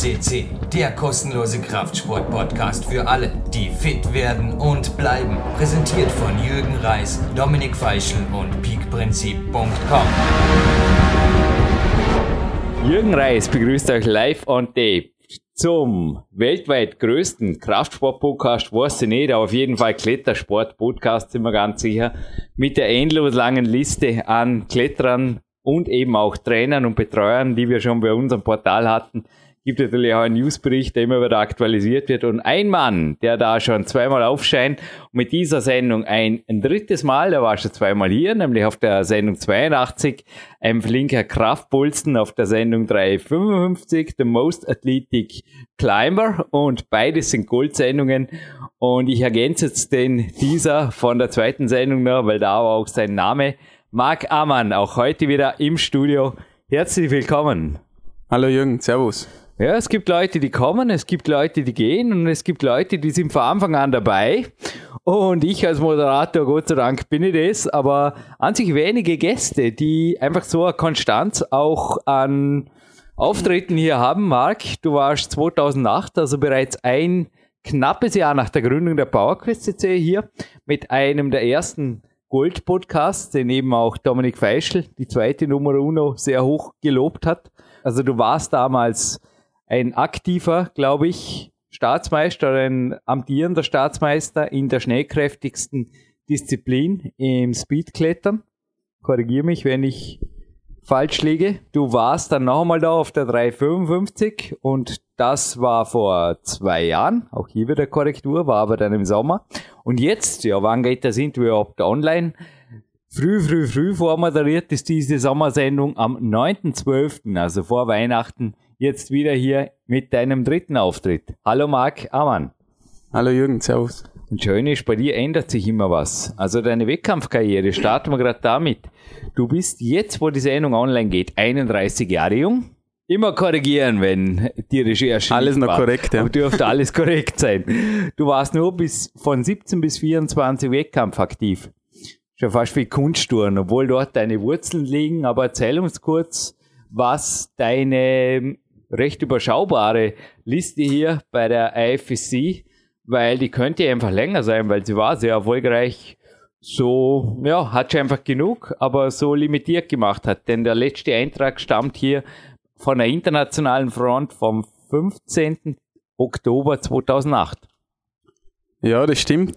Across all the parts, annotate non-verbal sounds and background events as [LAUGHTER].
CC, der kostenlose Kraftsport-Podcast für alle, die fit werden und bleiben. Präsentiert von Jürgen Reis, Dominik Feischl und peakprinzip.com. Jürgen Reis begrüßt euch live on tape zum weltweit größten Kraftsport-Podcast, weiß ich nicht, aber auf jeden Fall Klettersport-Podcast, sind wir ganz sicher, mit der endlos langen Liste an Kletterern und eben auch Trainern und Betreuern, die wir schon bei unserem Portal hatten, gibt natürlich auch einen Newsbericht, der immer wieder aktualisiert wird. Und ein Mann, der da schon zweimal aufscheint mit dieser Sendung ein, ein drittes Mal, der war schon zweimal hier, nämlich auf der Sendung 82, ein flinker Kraftpulsten auf der Sendung 355, The Most Athletic Climber und beides sind Goldsendungen. Und ich ergänze jetzt den dieser von der zweiten Sendung noch, weil da war auch sein Name. Marc Amann, auch heute wieder im Studio. Herzlich willkommen. Hallo Jürgen, Servus. Ja, es gibt Leute, die kommen, es gibt Leute, die gehen und es gibt Leute, die sind von Anfang an dabei. Und ich als Moderator, Gott sei Dank, bin ich das, aber an sich wenige Gäste, die einfach so eine Konstanz auch an Auftritten hier haben. Marc, du warst 2008, also bereits ein knappes Jahr nach der Gründung der PowerQuest CC hier mit einem der ersten Gold-Podcasts, den eben auch Dominik Feischl, die zweite Nummer Uno, sehr hoch gelobt hat. Also du warst damals ein aktiver, glaube ich, Staatsmeister, ein amtierender Staatsmeister in der schnellkräftigsten Disziplin im Speedklettern. Korrigiere mich, wenn ich falsch liege. Du warst dann noch einmal da auf der 355 und das war vor zwei Jahren. Auch hier wieder Korrektur, war aber dann im Sommer. Und jetzt, ja, wann geht das Interview überhaupt online? Früh, früh, früh vormoderiert ist diese Sommersendung am 9.12., also vor Weihnachten, jetzt wieder hier mit deinem dritten Auftritt. Hallo Marc Amann. Hallo Jürgen, servus. Und schön ist, bei dir ändert sich immer was. Also deine Wettkampfkarriere, starten wir gerade damit. Du bist jetzt, wo die Sendung online geht, 31 Jahre jung. Immer korrigieren, wenn die Recherche Alles noch war. korrekt, ja. Aber dürfte alles korrekt sein. Du warst nur bis von 17 bis 24 Wettkampf aktiv. Schon fast wie Kunsttouren, obwohl dort deine Wurzeln liegen. Aber erzähl uns kurz, was deine recht überschaubare Liste hier bei der IFSC, weil die könnte einfach länger sein, weil sie war sehr erfolgreich. So, ja, hat sie einfach genug, aber so limitiert gemacht hat. Denn der letzte Eintrag stammt hier von der internationalen Front vom 15. Oktober 2008. Ja, das stimmt.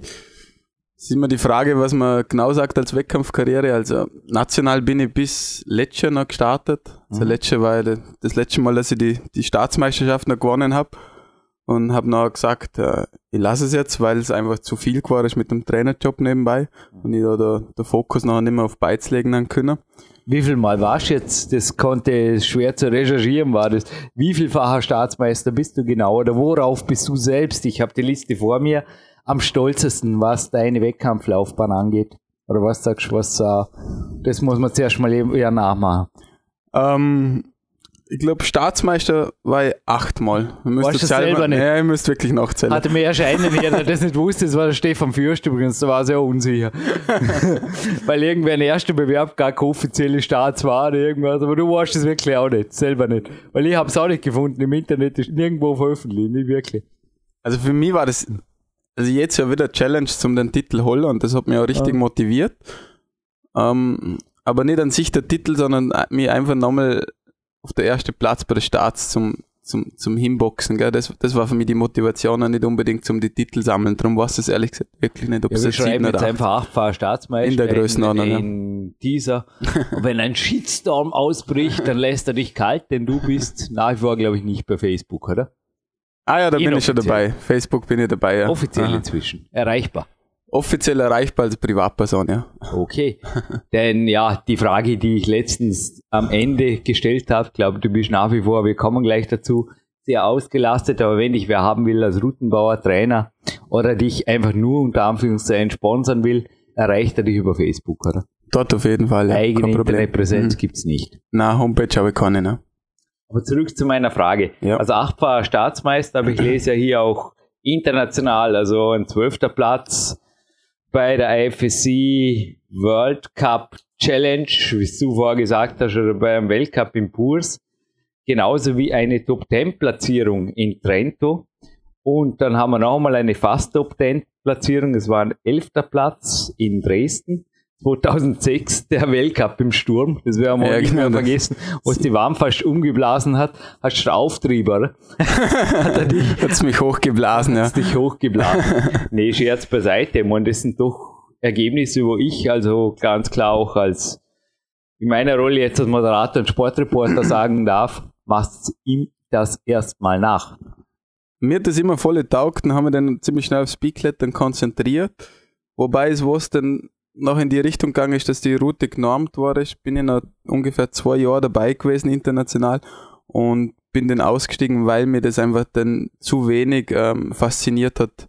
Es ist immer die Frage, was man genau sagt als Wettkampfkarriere. Also national bin ich bis letztes Jahr noch gestartet. Also mhm. letztes war das letzte Mal, dass ich die, die Staatsmeisterschaft noch gewonnen habe. Und habe noch gesagt, äh, ich lasse es jetzt, weil es einfach zu viel geworden ist mit dem Trainerjob nebenbei. Und ich da der, der Fokus noch nicht mehr auf Beiz legen können. Wie viel Mal warst du jetzt? Das konnte schwer zu recherchieren, war das. Wie vielfacher Staatsmeister bist du genau? Oder worauf bist du selbst? Ich habe die Liste vor mir am stolzesten, was deine Wettkampflaufbahn angeht? Oder was sagst du, was, uh, das muss man zuerst mal eher nachmachen? Ähm, ich glaube, Staatsmeister war ich achtmal. Weißt du selber nicht? Ja, ich müsste wirklich nachzählen. Hatte mir erst einen, der [LAUGHS] das nicht wusste, das war der Stefan Fürst übrigens, da war sehr unsicher. [LAUGHS] Weil irgendwer ein erster Bewerb gar keine offizielle Staats war oder irgendwas, aber du weißt es wirklich auch nicht, selber nicht. Weil ich habe es auch nicht gefunden im Internet, ist nirgendwo veröffentlicht, nicht wirklich. Also für mich war das also jetzt ja wieder Challenge zum den Titel holen und das hat mich auch richtig ja. motiviert. Ähm, aber nicht an sich der Titel, sondern mich einfach nochmal auf der ersten Platz bei der Starts zum, zum, zum Hinboxen. Gell? Das, das war für mich die Motivation, nicht unbedingt zum die Titel sammeln. Darum weiß es ehrlich gesagt wirklich nicht, ob ja, es jetzt oder jetzt einfach achtfacher Staatsmeister in der Größenordnung. In, in dieser. Und wenn ein Shitstorm ausbricht, dann lässt er dich kalt, denn du bist nach wie vor, glaube ich, nicht bei Facebook, oder? Ah ja, da bin ich schon dabei. Facebook bin ich dabei, ja. Offiziell Aha. inzwischen. Erreichbar. Offiziell erreichbar als Privatperson, ja. Okay. Denn ja, die Frage, die ich letztens am Ende gestellt habe, glaube du bist nach wie vor, wir kommen gleich dazu, sehr ausgelastet, aber wenn dich wer haben will als Routenbauer, Trainer oder dich einfach nur unter Anführungszeichen sponsern will, erreicht er dich über Facebook, oder? Dort auf jeden Fall, ja. Eigene Internetpräsenz mhm. gibt's nicht. Na, Homepage habe ich keine, ne? Aber zurück zu meiner Frage. Ja. Also achtfacher Staatsmeister, aber ich lese ja hier auch international, also ein zwölfter Platz bei der IFSC World Cup Challenge, wie du vorher gesagt hast, oder beim Weltcup im Purs. genauso wie eine Top 10 Platzierung in Trento. Und dann haben wir nochmal eine fast Top 10 Platzierung. Es war ein elfter Platz in Dresden. 2006 der Weltcup im Sturm, das werden wir ja, nicht mehr genau. vergessen, wo es die Warm fast umgeblasen hat, hast du Auftrieber, oder? [LAUGHS] hat er dich, Hat's mich hochgeblasen, ja. Hat's dich hochgeblasen. nee, Scherz beiseite, ich meine, das sind doch Ergebnisse, wo ich also ganz klar auch als in meiner Rolle jetzt als Moderator und Sportreporter sagen darf, machst ihm das erstmal nach. Mir hat das immer voll taugt, dann haben wir dann ziemlich schnell aufs Speedklettern konzentriert. Wobei es was dann noch in die Richtung gegangen ist, dass die Route genormt war. Ich bin ja noch ungefähr zwei Jahre dabei gewesen international und bin dann ausgestiegen, weil mir das einfach dann zu wenig ähm, fasziniert hat,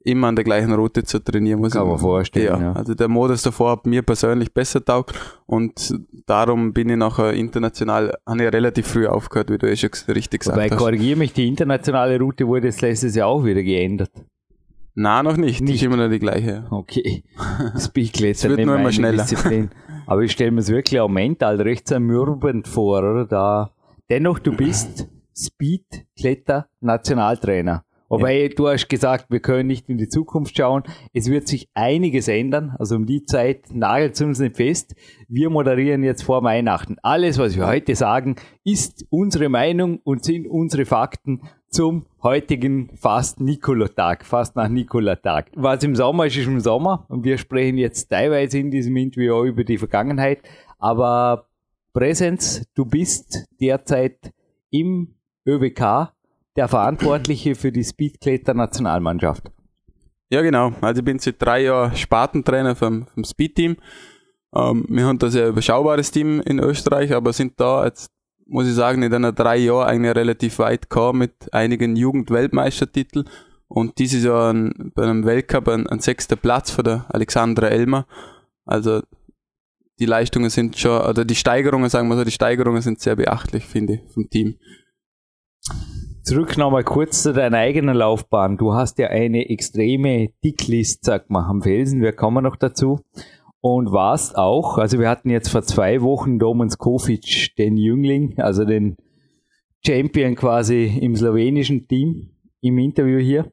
immer an der gleichen Route zu trainieren. Muss Kann man vorstellen. Ja. ja. Also der Modus davor hat mir persönlich besser taugt und darum bin ich nachher international, habe ich relativ früh aufgehört, wie du eh schon richtig gesagt Wobei, hast. korrigiere mich, die internationale Route wurde das letztes Jahr auch wieder geändert. Na, noch nicht. Nicht immer noch die gleiche. Okay. Speedklettern wird nur immer schneller. Disziplin. Aber ich stelle mir es wirklich auch mental recht zermürbend vor, oder? Da, dennoch, du bist Speedkletter-Nationaltrainer. Wobei ja. du hast gesagt, wir können nicht in die Zukunft schauen. Es wird sich einiges ändern. Also um die Zeit nagelt es uns nicht fest. Wir moderieren jetzt vor Weihnachten. Alles, was wir heute sagen, ist unsere Meinung und sind unsere Fakten zum heutigen fast Nikola-Tag, fast nach Nikola-Tag. Was im Sommer ist, ist im Sommer. Und wir sprechen jetzt teilweise in diesem Interview auch über die Vergangenheit. Aber Präsenz, du bist derzeit im ÖWK der Verantwortliche für die Speedkletter-Nationalmannschaft. Ja, genau. Also ich bin seit drei Jahren Spartentrainer vom, vom Speed-Team. Ähm, wir haben da sehr überschaubares Team in Österreich, aber sind da jetzt, muss ich sagen, in den drei Jahren eigentlich relativ weit gekommen mit einigen Jugendweltmeistertiteln und dieses Jahr ein, bei einem Weltcup ein, ein sechster Platz für der Alexandra Elmer. Also die Leistungen sind schon, oder die Steigerungen, sagen wir so, die Steigerungen sind sehr beachtlich, finde ich, vom Team. Zurück nochmal kurz zu deiner eigenen Laufbahn. Du hast ja eine extreme Dicklist, sag mal, am Felsen. Wir kommen noch dazu. Und warst auch, also wir hatten jetzt vor zwei Wochen Domen Skofic, den Jüngling, also den Champion quasi im slowenischen Team im Interview hier.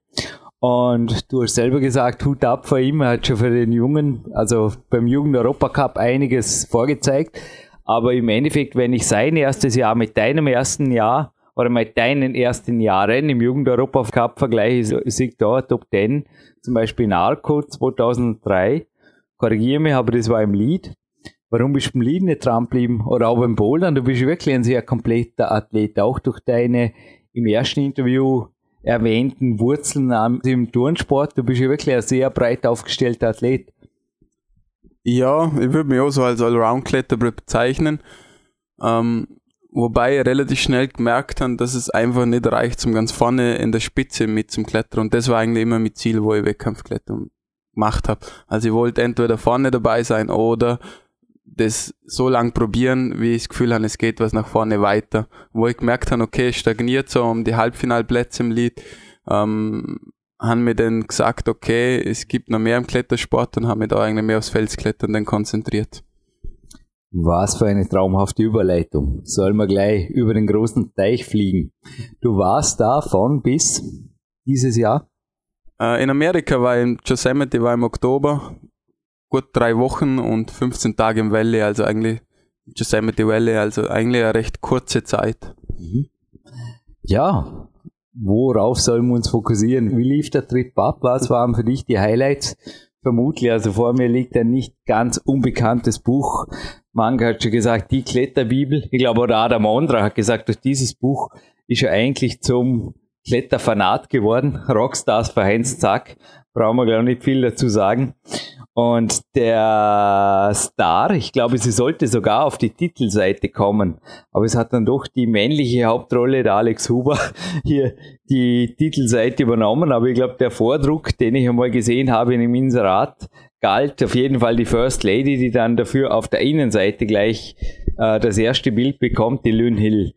Und du hast selber gesagt, Hut ab vor ihm. Er hat schon für den Jungen, also beim Jugend-Europacup einiges vorgezeigt. Aber im Endeffekt, wenn ich sein erstes Jahr mit deinem ersten Jahr oder mit deinen ersten Jahren im Jugend-Europa-Cup vergleiche, ich da Top 10, zum Beispiel Narco 2003, korrigiere mich, aber das war im Lied. Warum bist du im Lied nicht dran geblieben? Oder auch beim Bouldern? Du bist wirklich ein sehr kompletter Athlet, auch durch deine im ersten Interview erwähnten Wurzeln im Turnsport. Du bist ja wirklich ein sehr breit aufgestellter Athlet. Ja, ich würde mich auch so als Allround-Kletterer bezeichnen. Ähm, Wobei ich relativ schnell gemerkt habe, dass es einfach nicht reicht, zum ganz vorne in der Spitze mit zum Klettern. Und das war eigentlich immer mein Ziel, wo ich Wettkampfklettern gemacht habe. Also ich wollte entweder vorne dabei sein oder das so lang probieren, wie ich das Gefühl habe, es geht was nach vorne weiter. Wo ich gemerkt habe, okay, stagniert so um die Halbfinalplätze im Lied, ähm, haben mir dann gesagt, okay, es gibt noch mehr im Klettersport und haben mich da eigentlich mehr aufs Felsklettern dann konzentriert. Was für eine traumhafte Überleitung. Sollen wir gleich über den großen Teich fliegen? Du warst da von bis dieses Jahr? Äh, in Amerika war ich in Yosemite, war im Oktober, gut drei Wochen und 15 Tage im Valley, also eigentlich Yosemite Valley, also eigentlich eine recht kurze Zeit. Mhm. Ja, worauf sollen wir uns fokussieren? Wie lief der Trip ab? Was waren für dich die Highlights? Vermutlich, also vor mir liegt ein nicht ganz unbekanntes Buch Manga hat schon gesagt, die Kletterbibel. Ich glaube, oder Adam Ondra hat gesagt, durch dieses Buch ist er eigentlich zum Kletterfanat geworden. Rockstars für Heinz Zack. Brauchen wir, glaube ich, nicht viel dazu sagen. Und der Star, ich glaube, sie sollte sogar auf die Titelseite kommen. Aber es hat dann doch die männliche Hauptrolle, der Alex Huber, [LAUGHS] hier die Titelseite übernommen. Aber ich glaube, der Vordruck, den ich einmal gesehen habe in dem Inserat, galt auf jeden Fall die First Lady, die dann dafür auf der Innenseite gleich äh, das erste Bild bekommt, die Lynn Hill.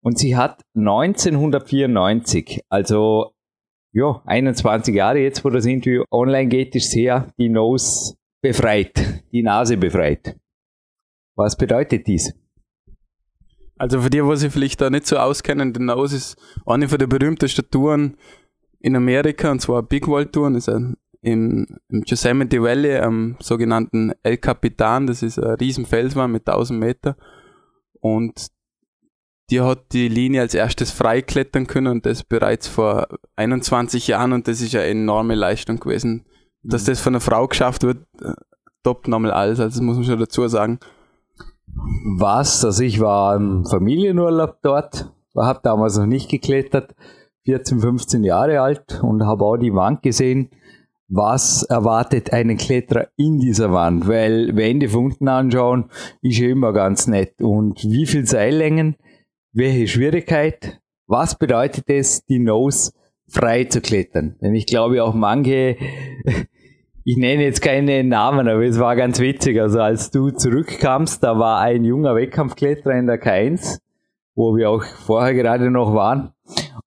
Und sie hat 1994, also ja, 21 Jahre jetzt, wo das Interview online geht, ist sehr die Nose befreit, die Nase befreit. Was bedeutet dies? Also für die, wo sich vielleicht da nicht so auskennen, der Nose ist eine von der berühmtesten Touren in Amerika, und zwar Big Wall Touren, ist ein, im, im Yosemite Valley am sogenannten El Capitan, das ist ein riesen Felswand mit 1000 Meter. Und die hat die Linie als erstes freiklettern können und das bereits vor 21 Jahren. Und das ist eine enorme Leistung gewesen. Dass mhm. das von einer Frau geschafft wird, äh, top nochmal alles, also das muss man schon dazu sagen. Was, also ich war im Familienurlaub dort, habe damals noch nicht geklettert, 14, 15 Jahre alt und habe auch die Wand gesehen. Was erwartet einen Kletterer in dieser Wand? Weil Wände von unten anschauen ist ja immer ganz nett. Und wie viel Seillängen? Welche Schwierigkeit? Was bedeutet es, die Nose frei zu klettern? Denn ich glaube auch manche [LAUGHS] ich nenne jetzt keine Namen, aber es war ganz witzig. Also als du zurückkamst, da war ein junger Wettkampfkletterer in der K1, wo wir auch vorher gerade noch waren.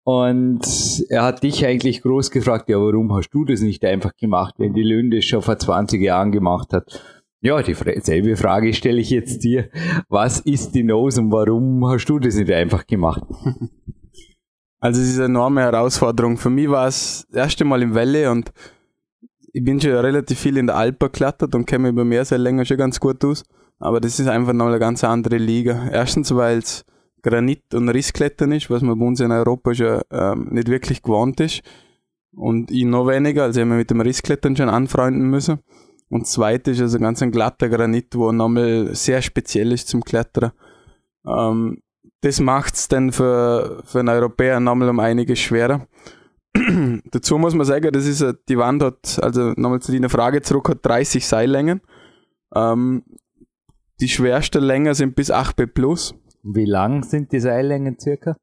Und er hat dich eigentlich groß gefragt, ja, warum hast du das nicht einfach gemacht, wenn die Lünde schon vor 20 Jahren gemacht hat? Ja, dieselbe Frage stelle ich jetzt dir. Was ist die Nose und warum hast du das nicht einfach gemacht? Also es ist eine enorme Herausforderung. Für mich war es das erste Mal im Welle und ich bin schon relativ viel in der Alper geklettert und kenne mich über mehr sehr länger schon ganz gut aus. Aber das ist einfach noch eine ganz andere Liga. Erstens, weil es Granit- und Rissklettern ist, was man bei uns in Europa schon ähm, nicht wirklich gewohnt ist. Und ich noch weniger, also ich habe mit dem Rissklettern schon anfreunden müssen. Und zweites ist also ganz ein glatter Granit, wo nochmal sehr speziell ist zum Klettern. Ähm, das macht's dann für, für einen Europäer nochmal um einiges schwerer. [CLEARS THROAT] Dazu muss man sagen, das ist die Wand hat, also nochmal zu deiner Frage zurück, hat 30 Seillängen. Ähm, die schwersten Längen sind bis 8b plus. Wie lang sind die Seillängen circa?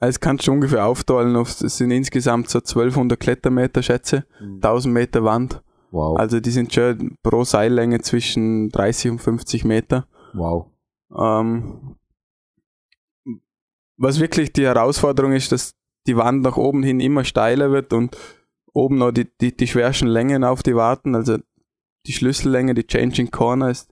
Das kannst du ungefähr aufteilen. Es sind insgesamt so 1200 Klettermeter, schätze. Mhm. 1000 Meter Wand. Wow. Also die sind schon pro Seillänge zwischen 30 und 50 Meter. Wow. Ähm, was wirklich die Herausforderung ist, dass die Wand nach oben hin immer steiler wird und oben noch die, die, die schwersten Längen auf die warten. Also die Schlüssellänge, die Changing Corner ist,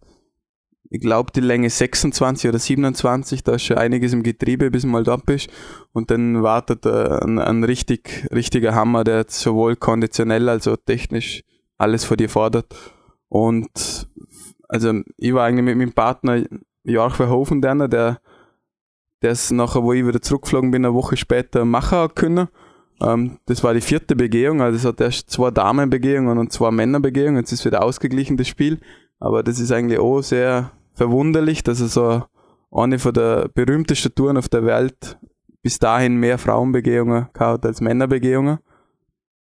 ich glaube, die Länge 26 oder 27, da ist schon einiges im Getriebe, bis man mal dort bist. Und dann wartet äh, ein, ein richtig, richtiger Hammer, der sowohl konditionell als auch technisch alles vor dir fordert. Und also ich war eigentlich mit meinem Partner Jörg Verhofen, der das nachher, wo ich wieder zurückgeflogen bin, eine Woche später machen können. Ähm, das war die vierte Begehung, also es hat erst zwei Damenbegehungen und zwei Männerbegehungen, jetzt ist wieder ausgeglichen das Spiel, aber das ist eigentlich auch sehr verwunderlich, dass er so eine von der berühmtesten Touren auf der Welt bis dahin mehr Frauenbegehungen gehabt als Männerbegehungen.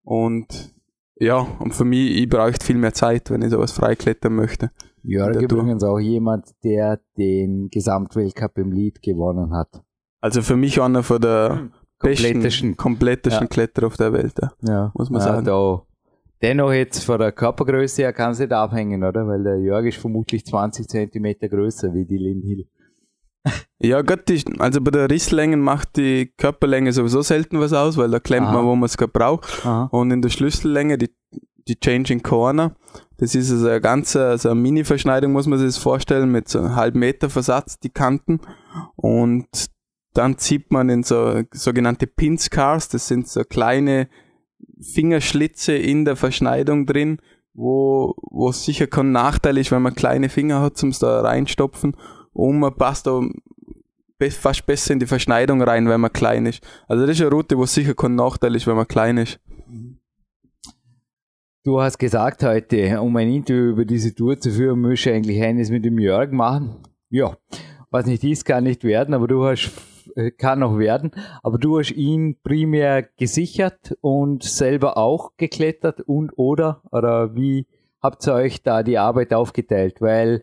Und ja, und für mich, ich brauche viel mehr Zeit, wenn ich sowas freiklettern möchte. Jörg übrigens auch jemand, der den Gesamtweltcup im Lied gewonnen hat. Also für mich einer von der komplettesten, komplettesten ja. Kletterer auf der Welt, ja. muss man ja, sagen. Da. Dennoch jetzt von der Körpergröße her kann es nicht abhängen, oder? Weil der Jörg ist vermutlich 20 Zentimeter größer wie die Lynn Hill. Ja, Gott, also bei der Risslänge macht die Körperlänge sowieso selten was aus, weil da klemmt Aha. man, wo man es gerade braucht. Aha. Und in der Schlüssellänge, die, die Changing Corner, das ist also eine ganze, also eine Mini-Verschneidung, muss man sich das vorstellen, mit so einem halben Meter Versatz, die Kanten. Und dann zieht man in so sogenannte Pinscars, das sind so kleine Fingerschlitze in der Verschneidung drin, wo, wo sicher kein Nachteil ist, wenn man kleine Finger hat, zum da reinstopfen. Und man passt da fast besser in die Verschneidung rein, wenn man klein ist. Also das ist eine Route, wo sicher kein Nachteil ist, wenn man klein ist. Du hast gesagt heute, um ein Interview über diese Tour zu führen, müsste eigentlich eines mit dem Jörg machen. Ja, was nicht ist, kann nicht werden, aber du hast, äh, kann noch werden, aber du hast ihn primär gesichert und selber auch geklettert und oder, oder wie habt ihr euch da die Arbeit aufgeteilt? Weil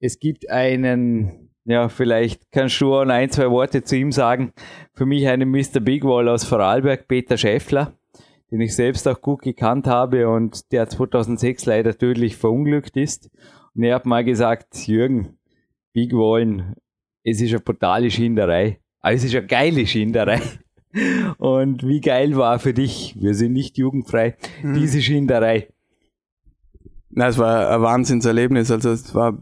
es gibt einen, ja, vielleicht kannst du auch ein, zwei Worte zu ihm sagen. Für mich einen Mr. Big Wall aus Vorarlberg, Peter Schäffler den ich selbst auch gut gekannt habe und der 2006 leider tödlich verunglückt ist. Und er hat mal gesagt, Jürgen, Big Wallen, es ist eine brutale Schinderei. Aber es ist eine geile Schinderei. Und wie geil war für dich, wir sind nicht jugendfrei, mhm. diese Schinderei? Na, es war ein Wahnsinnserlebnis. Also es war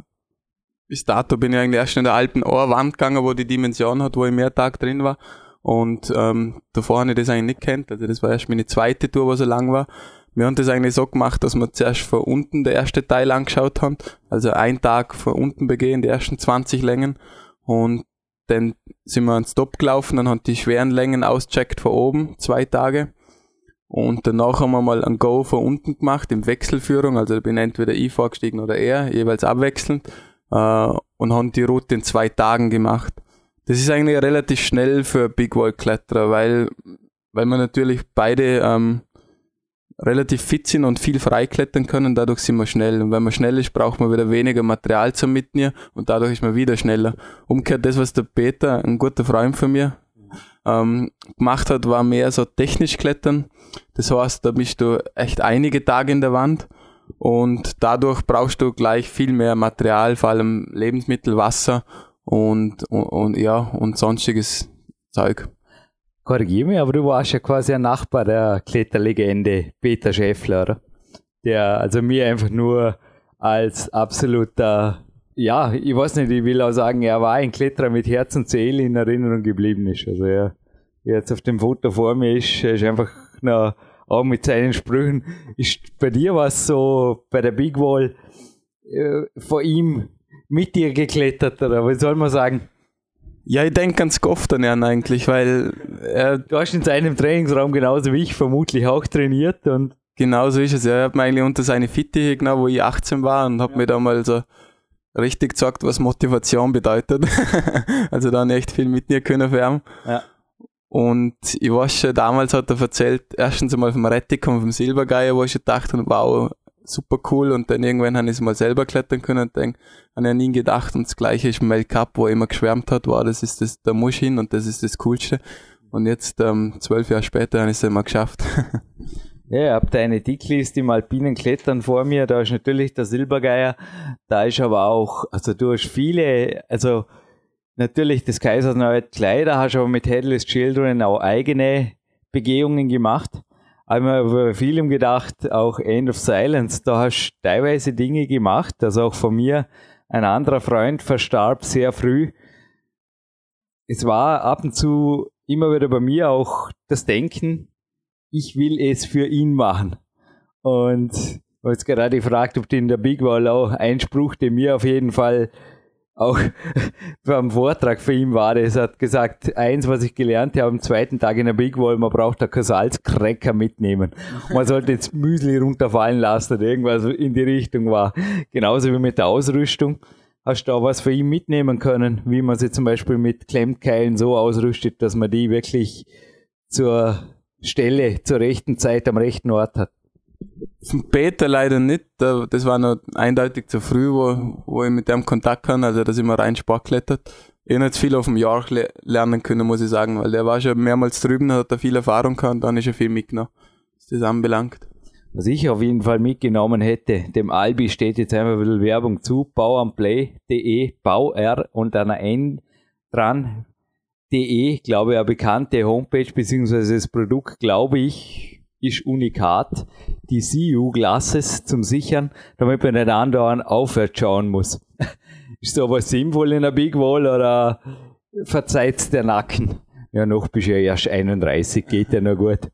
bis dato bin ich eigentlich erst in der alten Ohrwand gegangen, wo die Dimension hat, wo ich mehr Tag drin war. Und ähm, davor habe ich das eigentlich nicht kennt. Also das war erst meine zweite Tour, wo so lang war. Wir haben das eigentlich so gemacht, dass wir zuerst von unten der erste Teil angeschaut haben. Also ein Tag von unten begehen, die ersten 20 Längen. Und dann sind wir ans Stop gelaufen, dann haben die schweren Längen auscheckt von oben, zwei Tage. Und danach haben wir mal ein Go von unten gemacht, in Wechselführung. Also bin entweder ich vorgestiegen oder er, jeweils abwechselnd. Äh, und haben die Route in zwei Tagen gemacht. Das ist eigentlich relativ schnell für Big Wall Kletterer, weil, weil wir natürlich beide ähm, relativ fit sind und viel freiklettern können, dadurch sind wir schnell. Und wenn man schnell ist, braucht man wieder weniger Material zum Mitnehmen und dadurch ist man wieder schneller. Umgekehrt, das, was der Peter, ein guter Freund von mir, ähm, gemacht hat, war mehr so technisch klettern. Das heißt, da bist du echt einige Tage in der Wand und dadurch brauchst du gleich viel mehr Material, vor allem Lebensmittel, Wasser und, und, und ja, und sonstiges Zeug. Korrigiere mich, aber du warst ja quasi ein Nachbar der Kletterlegende Peter Schäffler, oder? Der also mir einfach nur als absoluter, ja, ich weiß nicht, ich will auch sagen, er war ein Kletterer mit Herz und Seele in Erinnerung geblieben ist. Also er jetzt auf dem Foto vor mir ist, er ist einfach noch auch mit seinen Sprüchen. Ist bei dir was so bei der Big Wall äh, vor ihm mit dir geklettert oder was soll man sagen? Ja, ich denke ganz oft an ihn eigentlich, weil er. Du hast in seinem Trainingsraum genauso wie ich vermutlich auch trainiert und. Genauso ist es. Er hat mir eigentlich unter seine Fittiche genommen, wo ich 18 war und hat ja. mir da mal so richtig gesagt, was Motivation bedeutet. [LAUGHS] also da echt viel mitnehmen können für ihn. Ja. Und ich weiß schon, damals hat er erzählt, erstens einmal vom Rettikum, vom Silbergeier, wo ich schon dachte, wow, super cool. Und dann irgendwann habe ich es mal selber klettern können und dann habe ich nie gedacht. Und das gleiche ist im Weltcup, wo er immer geschwärmt hat, wow, das ist das, da muss ich hin und das ist das Coolste. Und jetzt, ähm, zwölf Jahre später, habe ich es einmal geschafft. [LAUGHS] Ja, ich habe da eine Dickliste im alpinen Klettern vor mir. Da ist natürlich der Silbergeier. Da ist aber auch, also du hast viele, also natürlich das Kaisers Neue Kleider, hast aber mit Headless Children auch eigene Begehungen gemacht. Habe bei vielem gedacht, auch End of Silence, da hast du teilweise Dinge gemacht, also auch von mir, ein anderer Freund verstarb sehr früh. Es war ab und zu immer wieder bei mir auch das Denken, ich will es für ihn machen. Und ich habe jetzt gerade gefragt, ob du in der Big Wall auch ein Spruch, der mir auf jeden Fall auch [LAUGHS] beim Vortrag für ihn war das, hat gesagt, eins, was ich gelernt habe am zweiten Tag in der Big Wall, man braucht da kein Salzcracker mitnehmen. Man sollte jetzt Müsli runterfallen lassen oder irgendwas in die Richtung war. Genauso wie mit der Ausrüstung. Hast du da was für ihn mitnehmen können, wie man sie zum Beispiel mit Klemmkeilen so ausrüstet, dass man die wirklich zur Stelle, zur rechten Zeit am rechten Ort hat? Von Peter leider nicht. Das war noch eindeutig zu früh, wo, wo ich mit dem Kontakt kann. Also, dass ich mal rein Sport klettert. Ich jetzt viel auf dem Jahr lernen können, muss ich sagen, weil der war schon mehrmals drüben, hat da viel Erfahrung gehabt und dann ist er viel mitgenommen, was das anbelangt. Was ich auf jeden Fall mitgenommen hätte, dem Albi steht jetzt einfach ein bisschen Werbung zu, bauamplay.de, Bauer und einer N dran, de, glaube ich, eine bekannte Homepage, beziehungsweise das Produkt, glaube ich, ist unikat, die CU-Glasses zum Sichern, damit man nicht andauernd aufwärts schauen muss. [LAUGHS] ist sowas sinnvoll in der Big Wall oder verzeiht der Nacken? Ja, noch bist du ja erst 31, geht ja noch gut.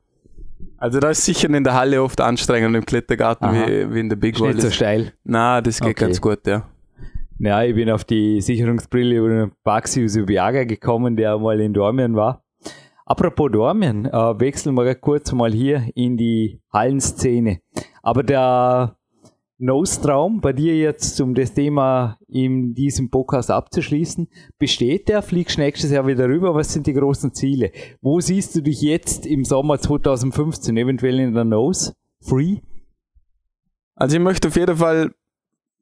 Also da ist sicher in der Halle oft anstrengend im Klettergarten wie, wie, in der Big Wall. Nicht so steil. Na, das geht okay. ganz gut, ja. Ja, ich bin auf die Sicherungsbrille über den Baxi Usubiaga gekommen, der mal in Dormien war. Apropos Dormien, äh, wechseln wir kurz mal hier in die Hallenszene. Aber der Nostraum bei dir jetzt, um das Thema in diesem Podcast abzuschließen, besteht der? Fliegst nächstes Jahr wieder rüber? Was sind die großen Ziele? Wo siehst du dich jetzt im Sommer 2015, eventuell in der Nose? Free? Also ich möchte auf jeden Fall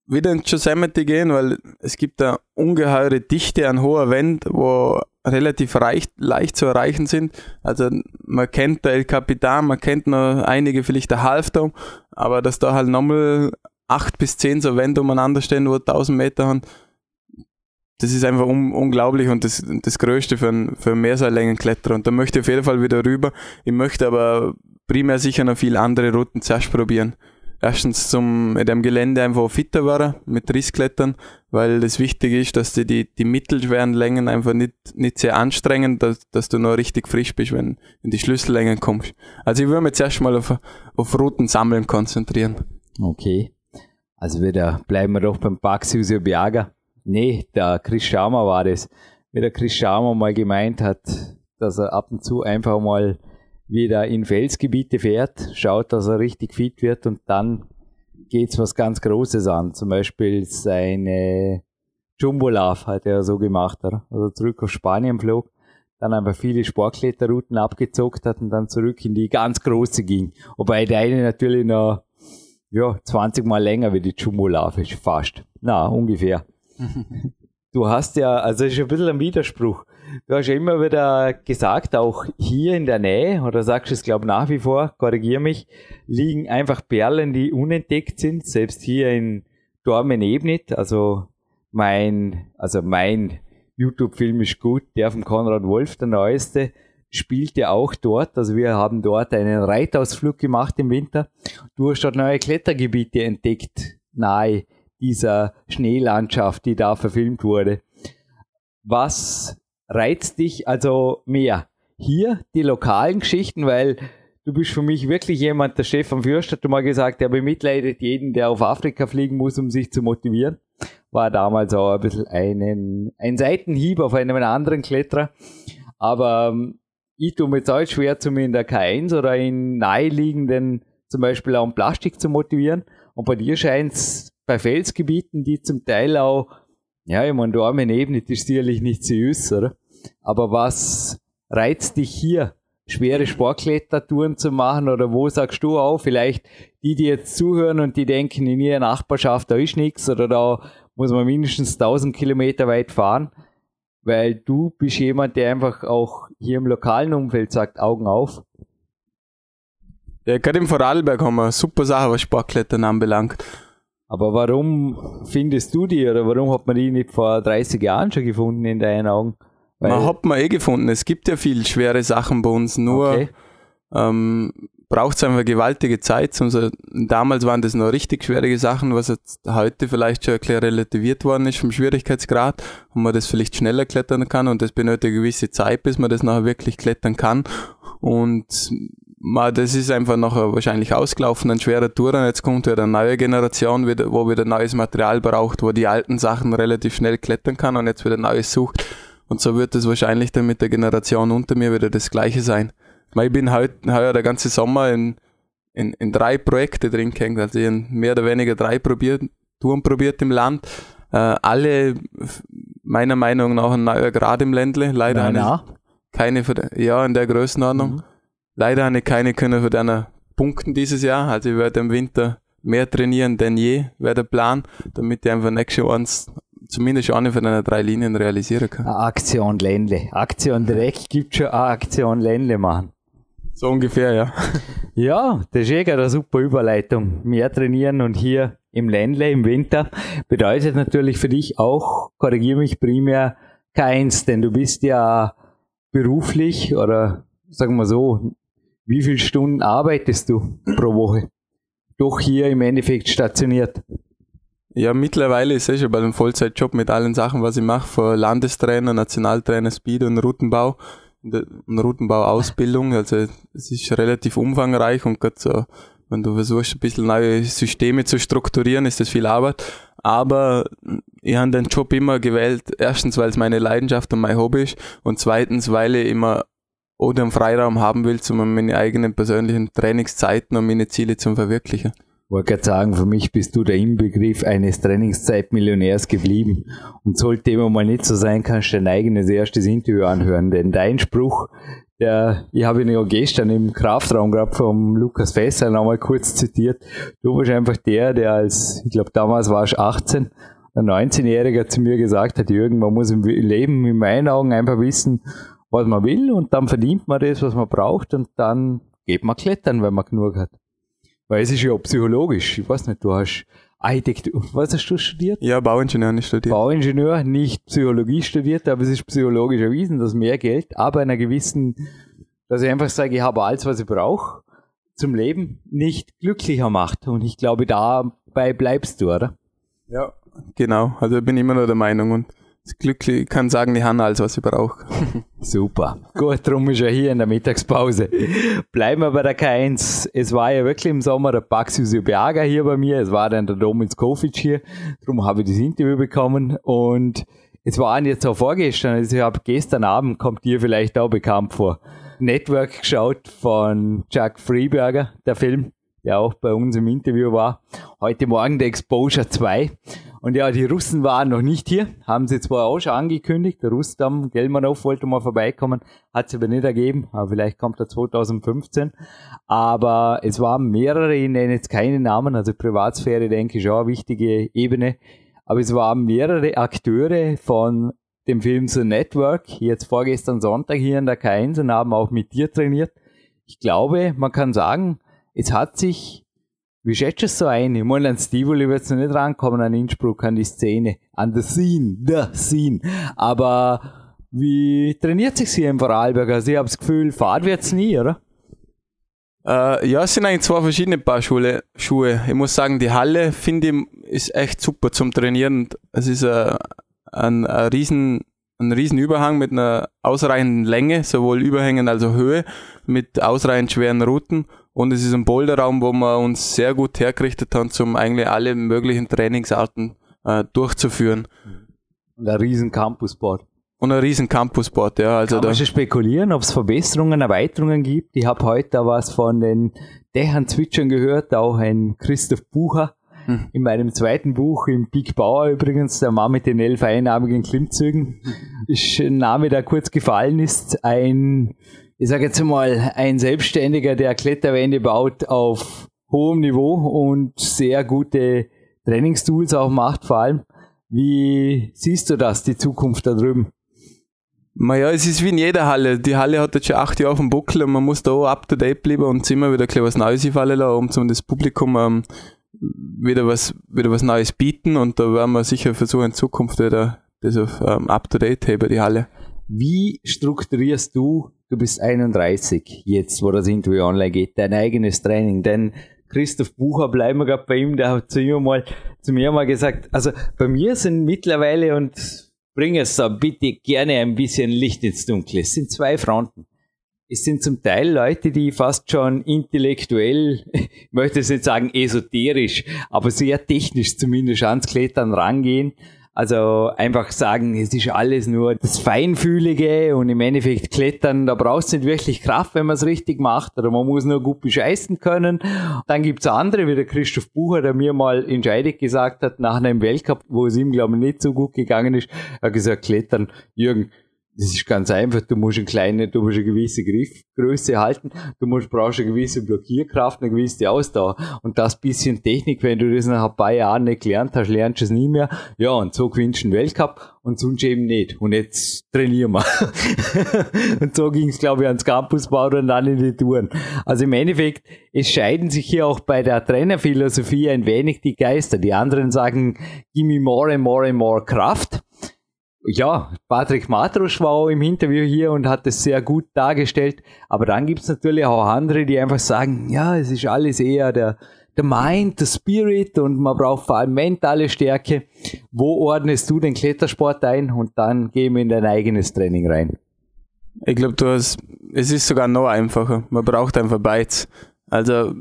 wieder ins Yosemite gehen, weil es gibt da ungeheure Dichte an hoher Wand, wo relativ reich, leicht zu erreichen sind. Also man kennt der El Capitan, man kennt noch einige, vielleicht der Halfdome, aber dass da halt nochmal acht bis zehn so Wände umeinander stehen, wo 1000 Meter haben, das ist einfach un unglaublich und das, das Größte für, ein, für Mehrseillängenkletterer. Und da möchte ich auf jeden Fall wieder rüber. Ich möchte aber primär sicher noch viele andere Routen zuerst probieren. Erstens zum in dem Gelände einfach fitter werden mit Rissklettern, weil das wichtig ist, dass du die, die mittelschweren Längen einfach nicht, nicht sehr anstrengen, dass, dass du noch richtig frisch bist, wenn in die Schlüssellängen kommst. Also ich würde mich zuerst mal auf, auf Routen sammeln konzentrieren. Okay. Also wieder bleiben wir doch beim Paxius Biaga. Nee, der Chris Schaumer war das. Wie der Chris Schaumer mal gemeint hat, dass er ab und zu einfach mal wieder in Felsgebiete fährt, schaut, dass er richtig fit wird und dann geht's was ganz Großes an. Zum Beispiel seine Jumbo Love hat er so gemacht, oder? Also zurück auf Spanien flog, dann einfach viele Sportkletterrouten abgezockt hat und dann zurück in die ganz große ging. Wobei der eine natürlich noch, ja, 20 mal länger wie die Jumbo Love ist, fast. Na, ungefähr. [LAUGHS] du hast ja, also ist ein bisschen ein Widerspruch. Du hast ja immer wieder gesagt, auch hier in der Nähe, oder sagst du es, glaube nach wie vor, korrigier mich, liegen einfach Perlen, die unentdeckt sind, selbst hier in Dormen-Ebnit, also mein, also mein YouTube-Film ist gut, der von Konrad Wolf, der neueste, spielt ja auch dort. Also wir haben dort einen Reitausflug gemacht im Winter. Du hast dort neue Klettergebiete entdeckt, nahe dieser Schneelandschaft, die da verfilmt wurde. Was reizt dich also mehr? Hier die lokalen Geschichten, weil du bist für mich wirklich jemand, der Stefan Fürst hat mal gesagt, der bemitleidet jeden, der auf Afrika fliegen muss, um sich zu motivieren. War damals auch ein bisschen einen, ein Seitenhieb auf einem anderen Kletterer. Aber ähm, ich tue mir jetzt auch schwer, zu mir in der K1 oder in naheliegenden, zum Beispiel auch um Plastik zu motivieren. Und bei dir scheint es bei Felsgebieten, die zum Teil auch, ja, ich meine, Dormen Ebene ist sicherlich nicht süß, oder? Aber was reizt dich hier, schwere Sportklettertouren zu machen? Oder wo sagst du auch, vielleicht die, die jetzt zuhören und die denken, in ihrer Nachbarschaft, da ist nichts oder da muss man mindestens 1000 Kilometer weit fahren? Weil du bist jemand, der einfach auch hier im lokalen Umfeld sagt, Augen auf. Ja, gerade im Vorarlberg haben wir eine super Sache, was Sportklettern anbelangt. Aber warum findest du die oder warum hat man die nicht vor 30 Jahren schon gefunden in deinen Augen? Man hat man eh gefunden. Es gibt ja viel schwere Sachen bei uns, nur okay. ähm, braucht es einfach gewaltige Zeit. Also, damals waren das noch richtig schwierige Sachen, was jetzt heute vielleicht schon erklärt relativiert worden ist vom Schwierigkeitsgrad und man das vielleicht schneller klettern kann und das benötigt eine gewisse Zeit, bis man das nachher wirklich klettern kann. Und man, das ist einfach nachher wahrscheinlich ausgelaufen, ein schwerer Tour und jetzt kommt wieder eine neue Generation, wieder, wo wieder neues Material braucht, wo die alten Sachen relativ schnell klettern kann und jetzt wieder neues sucht. Und so wird es wahrscheinlich dann mit der Generation unter mir wieder das Gleiche sein. Ich bin heute, heuer der ganze Sommer in, in, in drei Projekte drin gehängt, also ich mehr oder weniger drei probiert, Touren probiert im Land. Äh, alle meiner Meinung nach ein neuer Grad im Ländle. Leider eine, keine, ja, in der Größenordnung. Mhm. Leider habe ich keine können für deine Punkten dieses Jahr. Also ich werde im Winter mehr trainieren denn je, wäre der Plan, damit ich einfach nächstes Jahr zumindest eine von den drei Linien realisieren kann. Aktion Ländle. Aktion direkt gibt schon eine Aktion Ländle machen. So ungefähr, ja. [LAUGHS] Ja, das ist eh eine super Überleitung. Mehr trainieren und hier im Ländle im Winter bedeutet natürlich für dich auch, korrigiere mich primär, keins, denn du bist ja beruflich oder sagen wir so, wie viele Stunden arbeitest du pro Woche? Doch hier im Endeffekt stationiert. Ja, mittlerweile ist es schon bei einem Vollzeitjob mit allen Sachen, was ich mache, von Landestrainer, Nationaltrainer, Speed und Routenbau, und Routenbauausbildung. Also es ist relativ umfangreich und gerade so, wenn du versuchst, ein bisschen neue Systeme zu strukturieren, ist das viel Arbeit. Aber ich habe den Job immer gewählt, erstens, weil es meine Leidenschaft und mein Hobby ist und zweitens, weil ich immer oder einen Freiraum haben will, um meine eigenen persönlichen Trainingszeiten und meine Ziele zu verwirklichen wollte gerade sagen, für mich bist du der Inbegriff eines Trainingszeitmillionärs geblieben. Und sollte immer mal nicht so sein, kannst du dein eigenes erstes Interview anhören. Denn dein Spruch, der, ich habe ihn ja gestern im Kraftraum gerade vom Lukas Fässer nochmal kurz zitiert. Du warst einfach der, der als, ich glaube damals war ich 18, ein 19-Jähriger zu mir gesagt hat, Jürgen, man muss im Leben in meinen Augen einfach wissen, was man will und dann verdient man das, was man braucht und dann geht man klettern, wenn man genug hat. Weil es ist ja psychologisch. Ich weiß nicht, du hast Architektur, [LAUGHS] was hast du studiert? Ja, Bauingenieur nicht studiert. Bauingenieur, nicht Psychologie studiert, aber es ist psychologisch erwiesen, dass mehr Geld, aber einer gewissen, dass ich einfach sage, ich habe alles, was ich brauche, zum Leben nicht glücklicher macht. Und ich glaube, dabei bleibst du, oder? Ja, genau. Also ich bin immer noch der Meinung und das Glück kann sagen, die haben alles, was sie braucht. [LAUGHS] Super. Gut, darum ist er hier in der Mittagspause. Bleiben wir bei der K1. Es war ja wirklich im Sommer der Paxius Biaga hier bei mir. Es war dann der Dominik Kovic hier. Darum habe ich das Interview bekommen. Und es waren jetzt auch vorgestern. Also ich habe gestern Abend, kommt dir vielleicht auch bekannt vor, Network geschaut von Chuck Freeberger, der Film, der auch bei uns im Interview war. Heute Morgen der Exposure 2. Und ja, die Russen waren noch nicht hier, haben sie zwar auch schon angekündigt, der Rustam Gelmanov wollte mal vorbeikommen, hat sie aber nicht ergeben, aber vielleicht kommt er 2015. Aber es waren mehrere, ich nenne jetzt keine Namen, also Privatsphäre denke ich schon eine wichtige Ebene, aber es waren mehrere Akteure von dem Film The Network, jetzt vorgestern Sonntag hier in der K1 und haben auch mit dir trainiert. Ich glaube, man kann sagen, es hat sich wie schätzt du es so ein? Ich meine, an Stivoli wird es noch nicht rankommen, an Innsbruck, an die Szene, an the scene, the scene. Aber wie trainiert sich hier im Vorarlberg? Also ich habe das Gefühl, Fahrt wird es nie, oder? Äh, ja, es sind eigentlich zwei verschiedene Paar Schuhe. Schuhe. Ich muss sagen, die Halle, finde ich, ist echt super zum Trainieren. Es ist äh, ein, ein, riesen, ein riesen Überhang mit einer ausreichenden Länge, sowohl Überhängen als auch Höhe, mit ausreichend schweren Routen. Und es ist ein Boulderraum, wo wir uns sehr gut hergerichtet haben, um eigentlich alle möglichen Trainingsarten äh, durchzuführen. Und ein riesen Campusboard. Und ein riesen Campusboard, ja. Also Kann man schon spekulieren, ob es Verbesserungen, Erweiterungen gibt. Ich habe heute da was von den Dächern zwitschern gehört, auch ein Christoph Bucher. Hm. In meinem zweiten Buch, im Big Bauer übrigens, der Mann mit den elf einarmigen Klimmzügen, ist ein Name, der kurz gefallen ist, ein ich sage jetzt mal, ein Selbstständiger, der Kletterwände baut auf hohem Niveau und sehr gute Trainingstools auch macht, vor allem. Wie siehst du das, die Zukunft da drüben? Naja, es ist wie in jeder Halle. Die Halle hat jetzt schon acht Jahre auf dem Buckel und man muss da auch up to date bleiben und immer wieder was Neues fallen lassen, um das Publikum ähm, wieder was, wieder was Neues bieten und da werden wir sicher versuchen in Zukunft wieder das auf ähm, up to date haben, die Halle. Wie strukturierst du du bist 31, jetzt, wo das Interview online geht, dein eigenes Training, denn Christoph Bucher, bleiben wir gerade bei ihm, der hat zu mir mal, zu mir mal gesagt, also bei mir sind mittlerweile und bring es da bitte gerne ein bisschen Licht ins Dunkle. Es sind zwei Fronten. Es sind zum Teil Leute, die fast schon intellektuell, [LAUGHS] ich möchte es nicht sagen esoterisch, aber sehr technisch zumindest ans Klettern rangehen also einfach sagen, es ist alles nur das Feinfühlige und im Endeffekt klettern, da brauchst du nicht wirklich Kraft, wenn man es richtig macht, oder man muss nur gut bescheißen können. Dann gibt's andere, wie der Christoph Bucher, der mir mal entscheidet gesagt hat, nach einem Weltcup, wo es ihm, glaube ich, nicht so gut gegangen ist, er hat gesagt, Klettern, Jürgen, das ist ganz einfach. Du musst eine kleine, du musst eine gewisse Griffgröße halten. Du musst, brauchst eine gewisse Blockierkraft, eine gewisse Ausdauer. Und das bisschen Technik, wenn du das nach ein paar Jahren nicht gelernt hast, lernst du es nie mehr. Ja, und so gewinnst du einen Weltcup und sonst eben nicht. Und jetzt trainieren wir. [LAUGHS] und so ging es, glaube ich, ans Campusbau und dann in die Touren. Also im Endeffekt, es scheiden sich hier auch bei der Trainerphilosophie ein wenig die Geister. Die anderen sagen, give me more and more and more Kraft ja, Patrick Matrusch war auch im Interview hier und hat es sehr gut dargestellt. Aber dann gibt es natürlich auch andere, die einfach sagen, ja, es ist alles eher der, der Mind, der Spirit und man braucht vor allem mentale Stärke. Wo ordnest du den Klettersport ein und dann gehen wir in dein eigenes Training rein? Ich glaube, du hast, es ist sogar noch einfacher. Man braucht einfach beides. Also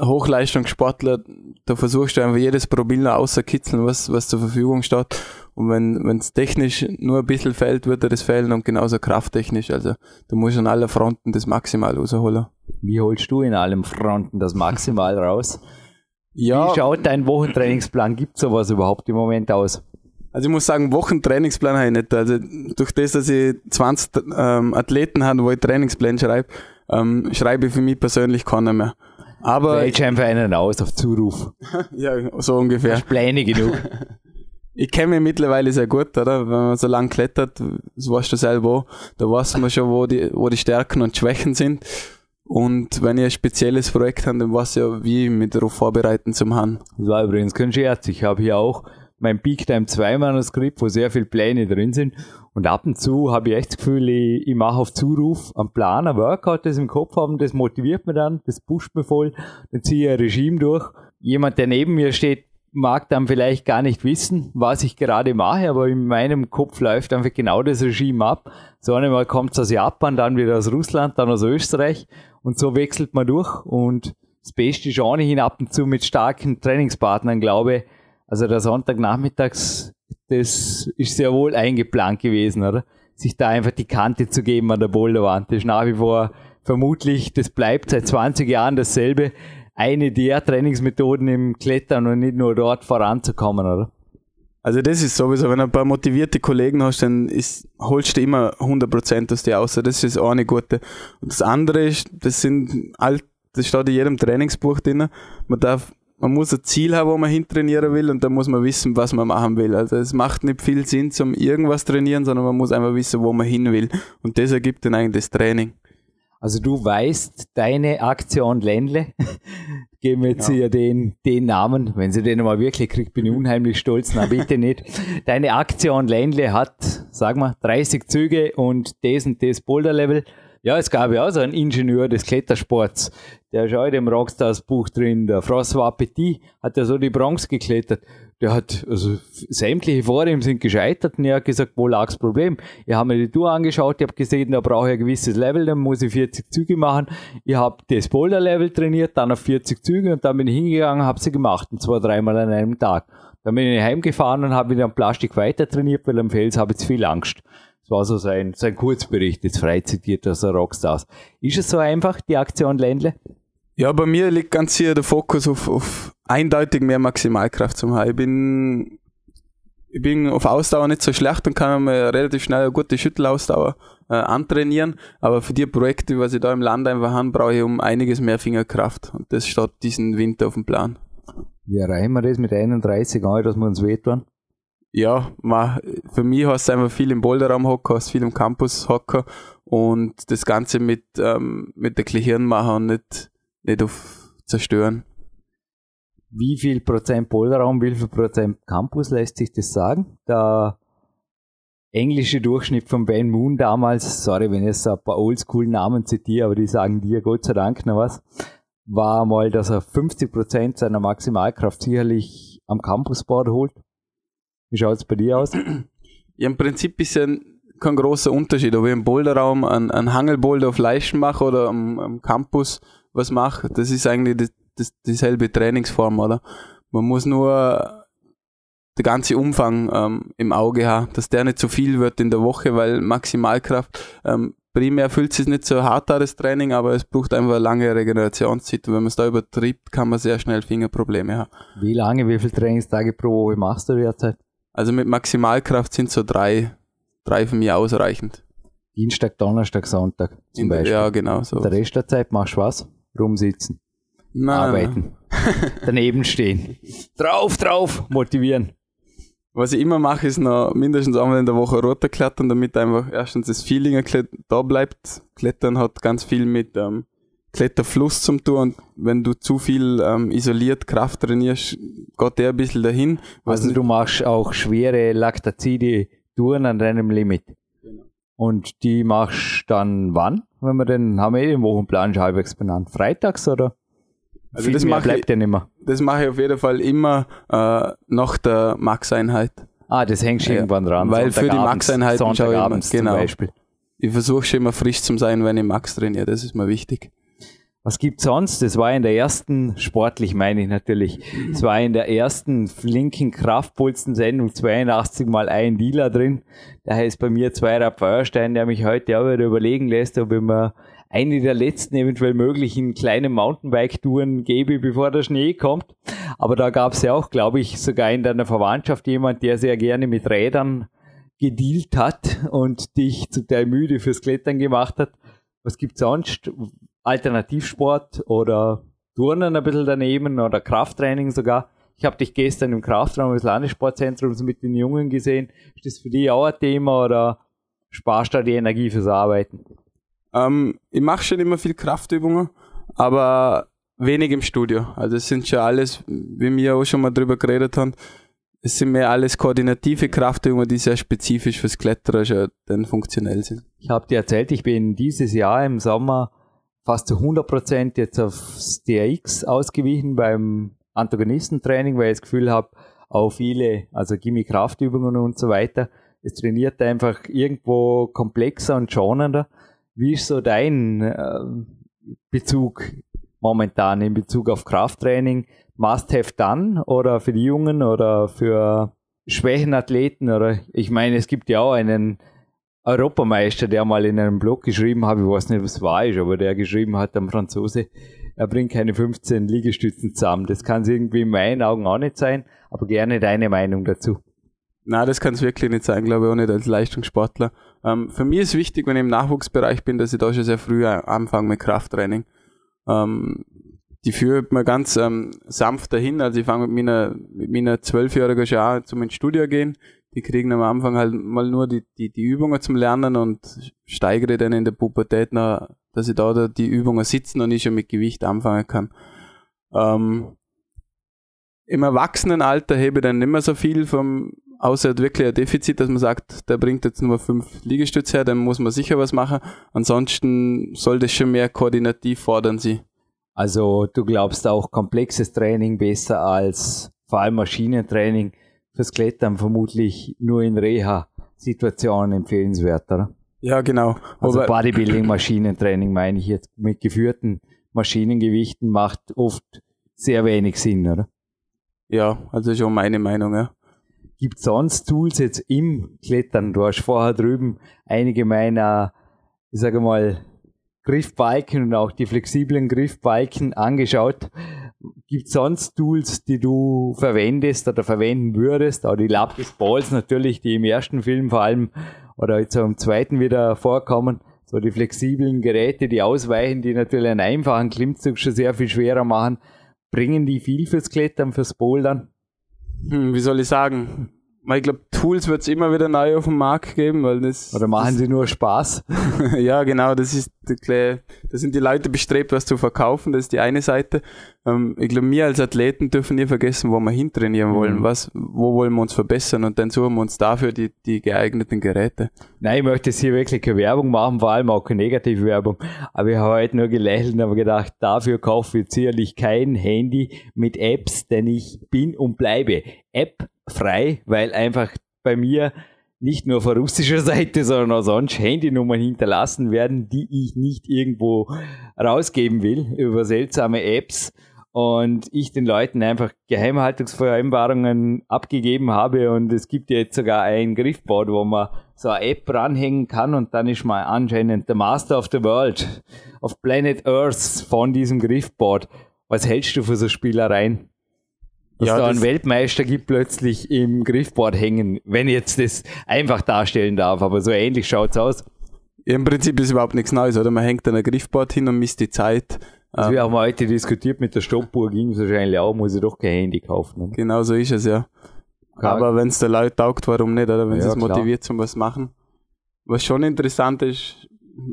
Hochleistungssportler, da versuchst du einfach jedes Problem außerkitzeln, was, was zur Verfügung steht. Und wenn es technisch nur ein bisschen fehlt, wird er das fehlen und genauso krafttechnisch. Also du musst an allen Fronten das Maximal rausholen. Wie holst du in allen Fronten das Maximal [LAUGHS] raus? Ja. Wie schaut dein Wochentrainingsplan? Gibt sowas überhaupt im Moment aus? Also ich muss sagen, Wochentrainingsplan habe ich nicht. Also durch das, dass ich 20 ähm, Athleten habe, wo ich Trainingsplan schreibe, ähm, schreibe ich für mich persönlich keiner mehr. Aber. Ich einfach einen aus auf Zuruf. [LAUGHS] ja, so ungefähr. Hast Pläne genug. [LAUGHS] ich kenne mich mittlerweile sehr gut, oder? Wenn man so lang klettert, das weißt du selber, da weiß man schon, wo die, wo die Stärken und Schwächen sind. Und wenn ihr ein spezielles Projekt habt, dann weiß ja, wie mich darauf vorbereiten zum haben. Das war übrigens kein Scherz. Ich habe hier auch mein Peak Time 2 Manuskript, wo sehr viele Pläne drin sind. Und ab und zu habe ich echt das Gefühl, ich, ich mache auf Zuruf am Plan ein Workout, das im Kopf haben, das motiviert mich dann, das pusht mich voll, dann ziehe ich ein Regime durch. Jemand, der neben mir steht, mag dann vielleicht gar nicht wissen, was ich gerade mache, aber in meinem Kopf läuft einfach genau das Regime ab. So einmal kommt es aus Japan, dann wieder aus Russland, dann aus Österreich und so wechselt man durch und das Beste ist auch nicht ab und zu mit starken Trainingspartnern, glaube Also der Sonntagnachmittags, das ist sehr wohl eingeplant gewesen, oder? Sich da einfach die Kante zu geben an der Boulderwand. Das ist nach wie vor vermutlich, das bleibt seit 20 Jahren dasselbe eine der Trainingsmethoden im Klettern und nicht nur dort voranzukommen, oder? Also das ist sowieso, wenn du ein paar motivierte Kollegen hast, dann ist, holst du immer 100% aus dir aus. Das ist auch eine gute. Und das andere ist, das sind alt, das steht in jedem Trainingsbuch drin. Man darf, man muss ein Ziel haben, wo man hintrainieren will und dann muss man wissen, was man machen will. Also es macht nicht viel Sinn zum irgendwas trainieren, sondern man muss einfach wissen, wo man hin will. Und das ergibt dann eigentlich das Training. Also du weißt deine Aktion Ländle, [LAUGHS] geben wir jetzt ja. hier den, den Namen, wenn sie den mal wirklich kriegt, bin ich [LAUGHS] unheimlich stolz, na bitte nicht. Deine Aktion Ländle hat, sag mal, 30 Züge und das und das Boulder-Level. Ja, es gab ja auch so einen Ingenieur des Klettersports, der ist auch in dem Rockstars-Buch drin, der François Petit, hat ja so die Bronze geklettert der hat, also sämtliche vor ihm sind gescheitert und er hat gesagt, wo lag das Problem? Ich habe mir die Tour angeschaut, ich habe gesehen, da brauche ich ein gewisses Level, dann muss ich 40 Züge machen. Ich habe das Boulder-Level trainiert, dann auf 40 Züge und dann bin ich hingegangen, habe sie gemacht und zwar dreimal an einem Tag. Dann bin ich heimgefahren und habe wieder am Plastik weiter trainiert, weil am Fels habe ich zu viel Angst. Das war so sein, sein Kurzbericht, jetzt frei zitiert aus der Rockstars. Ist es so einfach, die Aktion Ländle? Ja, bei mir liegt ganz hier der Fokus auf, auf eindeutig mehr Maximalkraft zum haben. Ich bin, ich bin auf Ausdauer nicht so schlecht und kann mir relativ schnell eine gute Schüttelausdauer äh, antrainieren. Aber für die Projekte, was ich da im Land einfach habe, brauche ich um einiges mehr Fingerkraft. Und das steht diesen Winter auf dem Plan. Wie erreichen wir das mit 31 Jahren, dass wir uns wehtun? Ja, man, für mich hast du einfach viel im Boulderraum hocken, hast viel im Campus hocken und das Ganze mit, ähm, mit der Gehirn machen und nicht, nicht auf zerstören. Wie viel Prozent Boulderraum, wie viel Prozent Campus lässt sich das sagen? Der englische Durchschnitt von Ben Moon damals, sorry, wenn ich jetzt ein paar Oldschool-Namen zitiere, aber die sagen dir Gott sei Dank noch was, war mal, dass er 50 Prozent seiner Maximalkraft sicherlich am Campusboard holt. Wie schaut es bei dir aus? Ja, im Prinzip ist ja kein großer Unterschied, ob ich im Boulderraum einen, einen Hangelboulder auf Leichen mache oder am, am Campus was mache. Das ist eigentlich das, das, dieselbe Trainingsform, oder? Man muss nur der ganze Umfang ähm, im Auge haben, dass der nicht zu viel wird in der Woche, weil Maximalkraft ähm, primär fühlt sich nicht so hart an das Training, aber es braucht einfach eine lange Regenerationszeit und wenn man es da übertriebt, kann man sehr schnell Fingerprobleme haben. Wie lange, wie viele Trainingstage pro Woche machst du derzeit? Also mit Maximalkraft sind so drei, drei für mich ausreichend. Dienstag, Donnerstag, Sonntag zum Beispiel. Ja, genau so. Der Rest der Zeit machst du was? Rumsitzen. Nein, arbeiten. [LAUGHS] Daneben stehen. Drauf, drauf, motivieren. Was ich immer mache, ist noch mindestens einmal in der Woche runterklettern, damit einfach erstens das Feeling da bleibt. Klettern hat ganz viel mit ähm, Kletterfluss zum tun und wenn du zu viel ähm, isoliert Kraft trainierst, geht der ein bisschen dahin. Also du machst auch schwere Laktazide Touren an deinem Limit. Genau. Und die machst dann wann? Wenn wir den, haben wir eh den Wochenplan schon halbwegs benannt. Freitags oder? Also Viel das mehr bleibt ich, ja nicht mehr. Das mache ich auf jeden Fall immer äh, nach der Max-Einheit. Ah, das hängt schon ja, irgendwann dran. Weil für die Max-Einheiten schaue ich immer, genau. Beispiel. Ich versuche schon immer frisch zu sein, wenn ich Max trainiere. Das ist mir wichtig. Was gibt's sonst? Das war in der ersten, sportlich meine ich natürlich, es war in der ersten flinken Kraftpulsen-Sendung 82 mal ein Dealer drin. Da heißt bei mir Zweirad Feuerstein, der mich heute auch wieder überlegen lässt, ob ich mir eine der letzten eventuell möglichen kleinen Mountainbike-Touren gebe, bevor der Schnee kommt. Aber da gab es ja auch, glaube ich, sogar in deiner Verwandtschaft jemand, der sehr gerne mit Rädern gedealt hat und dich zu der müde fürs Klettern gemacht hat. Was gibt's sonst? Alternativsport oder Turnen ein bisschen daneben oder Krafttraining sogar. Ich habe dich gestern im Kraftraum des Landessportzentrums mit den Jungen gesehen. Ist das für dich auch ein Thema oder sparst du die Energie fürs Arbeiten? Ähm, ich mache schon immer viel Kraftübungen, aber wenig im Studio. Also es sind schon alles, wie wir auch schon mal drüber geredet haben, es sind mehr alles koordinative Kraftübungen, die sehr spezifisch fürs Klettern schon dann funktionell sind. Ich habe dir erzählt, ich bin dieses Jahr im Sommer fast zu 100% jetzt aufs DRX ausgewichen beim Antagonistentraining, weil ich das Gefühl habe, auch viele, also Gimme Kraftübungen und so weiter, es trainiert einfach irgendwo komplexer und schonender. Wie ist so dein äh, Bezug momentan in Bezug auf Krafttraining? Must-have dann oder für die Jungen oder für Schwächenathleten oder ich meine, es gibt ja auch einen Europameister, der mal in einem Blog geschrieben hat, ich weiß nicht, was war ist, aber der geschrieben hat, am Franzose, er bringt keine 15 Liegestützen zusammen. Das kann es irgendwie in meinen Augen auch nicht sein, aber gerne deine Meinung dazu. Na, das kann es wirklich nicht sein, glaube ich, auch nicht als Leistungssportler. Ähm, für mich ist wichtig, wenn ich im Nachwuchsbereich bin, dass ich da schon sehr früh anfange mit Krafttraining. Ähm, die führt mir ganz ähm, sanft dahin. Also ich fange mit meiner, mit meiner Zwölfjährigen schon an, zum Studio gehen. Die kriegen am Anfang halt mal nur die, die, die Übungen zum Lernen und steigere dann in der Pubertät noch, dass ich da die Übungen sitzen und ich schon mit Gewicht anfangen kann. Ähm, Im Erwachsenenalter hebe ich dann nicht mehr so viel vom, außer wirklich ein Defizit, dass man sagt, der bringt jetzt nur fünf Liegestütze her, dann muss man sicher was machen. Ansonsten soll das schon mehr koordinativ fordern sie. Also du glaubst auch komplexes Training besser als vor allem Maschinentraining fürs Klettern vermutlich nur in Reha-Situationen empfehlenswert, oder? Ja, genau. Also Bodybuilding, Maschinentraining meine ich jetzt mit geführten Maschinengewichten macht oft sehr wenig Sinn, oder? Ja, also schon meine Meinung, ja. Gibt sonst Tools jetzt im Klettern? Du hast vorher drüben einige meiner, ich sage mal, Griffbalken und auch die flexiblen Griffbalken angeschaut. Gibt es sonst Tools, die du verwendest oder verwenden würdest? Auch die Lapis Balls natürlich, die im ersten Film vor allem oder jetzt auch im zweiten wieder vorkommen. So die flexiblen Geräte, die ausweichen, die natürlich einen einfachen Klimmzug schon sehr viel schwerer machen. Bringen die viel fürs Klettern, fürs Bouldern? Hm, wie soll ich sagen? Ich glaube, Tools wird es immer wieder neu auf dem Markt geben, weil das. Oder machen das, sie nur Spaß? [LAUGHS] ja, genau, das ist da sind die Leute bestrebt, was zu verkaufen, das ist die eine Seite. Ähm, ich glaube, wir als Athleten dürfen nie vergessen, wo wir hintrainieren wollen, mhm. was, wo wollen wir uns verbessern und dann suchen wir uns dafür die, die geeigneten Geräte. Nein, ich möchte jetzt hier wirklich keine Werbung machen, vor allem auch keine negative Werbung. Aber ich habe heute nur gelächelt und habe gedacht, dafür kaufe ich sicherlich kein Handy mit Apps, denn ich bin und bleibe App frei, weil einfach bei mir nicht nur von russischer [LAUGHS] Seite, sondern auch sonst Handynummern hinterlassen werden, die ich nicht irgendwo rausgeben will über seltsame Apps und ich den Leuten einfach Geheimhaltungsvereinbarungen abgegeben habe und es gibt jetzt sogar ein Griffboard, wo man so eine App ranhängen kann und dann ist man anscheinend der Master of the World auf Planet Earth von diesem Griffboard. Was hältst du für so Spielereien? Dass ja, da ein Weltmeister gibt plötzlich im Griffboard hängen, wenn ich jetzt das einfach darstellen darf, aber so ähnlich schaut's aus. Ja, Im Prinzip ist überhaupt nichts Neues, oder? Man hängt dann ein Griffboard hin und misst die Zeit. Also ähm, wir haben heute diskutiert mit der Stoppuhr, ging es wahrscheinlich auch, muss ich doch kein Handy kaufen. Oder? Genau so ist es, ja. Klar. Aber wenn es der Leute taugt, warum nicht, oder? Wenn ja, es motiviert zum was machen. Was schon interessant ist,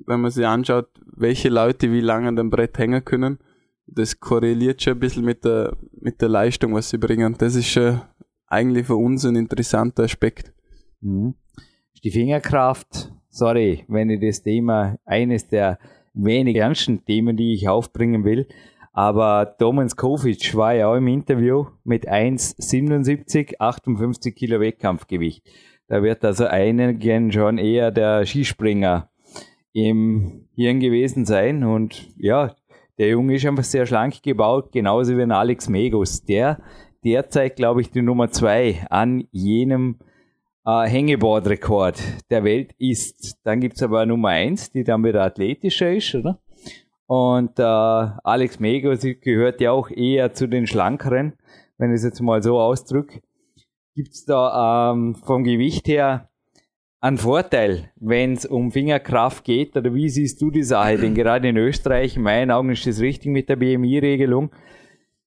wenn man sich anschaut, welche Leute wie lange an dem Brett hängen können, das korreliert schon ein bisschen mit der, mit der Leistung, was sie bringen. Das ist schon eigentlich für uns ein interessanter Aspekt. Mhm. Die Fingerkraft, sorry, wenn ich das Thema, eines der wenig ernsten Themen, die ich aufbringen will, aber Domen Kovic war ja auch im Interview mit 1,77, 58 Kilo Wettkampfgewicht. Da wird also einigen schon eher der Skispringer im Hirn gewesen sein und ja, der Junge ist einfach sehr schlank gebaut, genauso wie ein Alex Megus. Der derzeit, glaube ich, die Nummer zwei an jenem äh, Hängeboard-Rekord der Welt ist. Dann gibt's aber Nummer eins, die dann wieder athletischer ist, oder? Und äh, Alex Megos gehört ja auch eher zu den Schlankeren, wenn ich es jetzt mal so ausdrücke. Gibt's da ähm, vom Gewicht her ein Vorteil, wenn es um Fingerkraft geht? Oder wie siehst du die Sache? Denn gerade in Österreich, in meinen Augen ist das richtig mit der BMI-Regelung,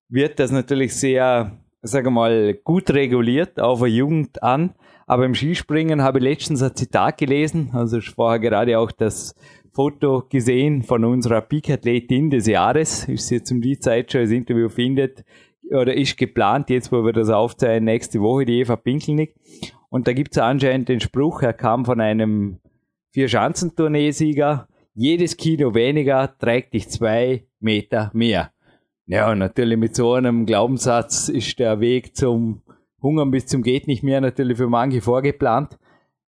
wird das natürlich sehr, sagen wir mal, gut reguliert, auf der Jugend an. Aber im Skispringen habe ich letztens ein Zitat gelesen, also ich vorher gerade auch das Foto gesehen von unserer Peak-Athletin des Jahres, ist jetzt um die Zeit schon das Interview findet, oder ist geplant, jetzt wo wir das aufzeigen, nächste Woche die Eva Pinkelnick. Und da gibt es anscheinend den Spruch, er kam von einem Vier-Schanzentourneesieger, jedes Kilo weniger trägt dich zwei Meter mehr. Ja, und natürlich mit so einem Glaubenssatz ist der Weg zum Hungern bis zum geht nicht mehr natürlich für manche vorgeplant.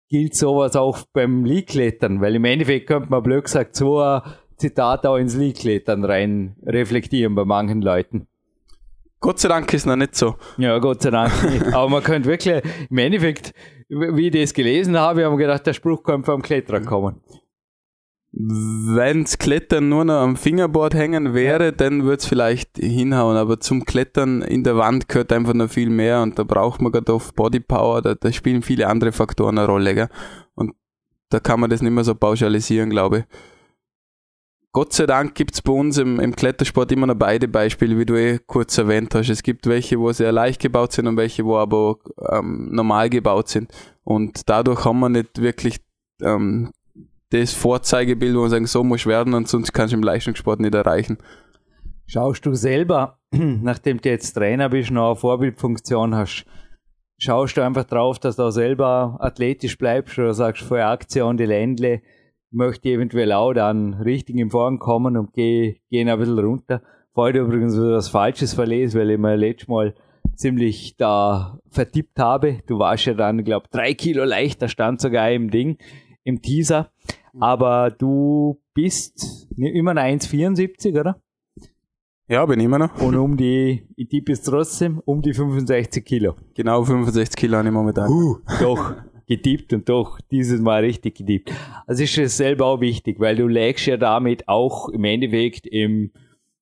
Gilt sowas auch beim Liegklettern, weil im Endeffekt könnte man blöd gesagt so ein Zitat auch ins Liegklettern rein reflektieren bei manchen Leuten. Gott sei Dank ist noch nicht so. Ja, Gott sei Dank nicht. Aber man könnte wirklich, im Endeffekt, wie ich das gelesen habe, haben wir gedacht, der Spruch könnte vom Klettern kommen. Wenns Klettern nur noch am Fingerboard hängen wäre, ja. dann würde es vielleicht hinhauen. Aber zum Klettern in der Wand gehört einfach noch viel mehr und da braucht man gerade auf Bodypower, da, da spielen viele andere Faktoren eine Rolle. Gell? Und da kann man das nicht mehr so pauschalisieren, glaube ich. Gott sei Dank gibt es bei uns im, im, Klettersport immer noch beide Beispiele, wie du eh kurz erwähnt hast. Es gibt welche, wo sehr leicht gebaut sind und welche, wo aber ähm, normal gebaut sind. Und dadurch haben wir nicht wirklich ähm, das Vorzeigebild, wo wir sagen, so muss werden und sonst kannst du im Leistungssport nicht erreichen. Schaust du selber, [CLEARS THROAT] nachdem du jetzt Trainer bist, noch eine Vorbildfunktion hast, schaust du einfach drauf, dass du auch selber athletisch bleibst oder sagst, vor Aktion die Ländle, möchte ich eventuell auch dann richtig im Form kommen und gehe geh ein bisschen runter. Vorher übrigens was Falsches verlesen, weil ich mir letztes Mal ziemlich da vertippt habe. Du warst ja dann, glaube drei Kilo leichter, stand sogar im Ding, im Teaser. Mhm. Aber du bist immer ein 1,74, oder? Ja, bin ich immer noch. Und um die, ich tippe es trotzdem, um die 65 Kilo. Genau 65 Kilo habe ich momentan. Uh, doch, getippt und doch dieses Mal richtig getippt. Also ist es selber auch wichtig, weil du lägst ja damit auch im Endeffekt im,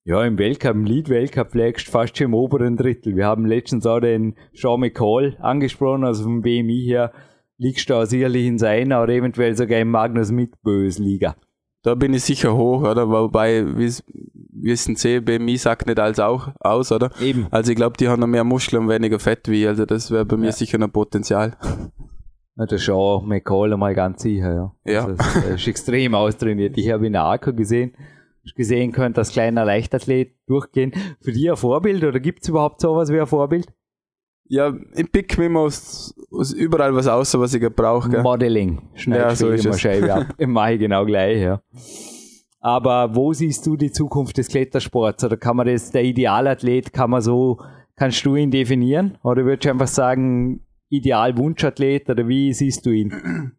ja, im Weltcup, im Lead-Weltcup lägst fast schon im oberen Drittel. Wir haben letztens auch den Sean McCall angesprochen, also vom BMI her, liegst du da sicherlich in seiner oder eventuell sogar im Magnus Mitbös Liga. Da bin ich sicher hoch, oder? Wobei, wissen Sie, BMI sagt nicht alles auch aus, oder? Eben. Also ich glaube, die haben noch mehr Muskeln und weniger Fett wie, also das wäre bei mir ja. sicher noch Potenzial. Ja, das ist auch McCall mal ganz sicher, ja. Ja. Also, das ist extrem austrainiert. Ich habe ihn in der AKO gesehen, gesehen könnt als kleiner Leichtathlet durchgehen. Für dich ein Vorbild oder gibt es überhaupt sowas wie ein Vorbild? Ja, ich pick mir immer aus, aus überall was aus, was ich brauche. Modeling. Schneid ja, so ist immer Scheibe ab. [LAUGHS] Mache ich genau gleich, ja. Aber wo siehst du die Zukunft des Klettersports? Oder kann man das, der Idealathlet, kann man so, kannst du ihn definieren? Oder würdest du einfach sagen, Idealwunschathlet oder wie siehst du ihn? [CLEARS THROAT]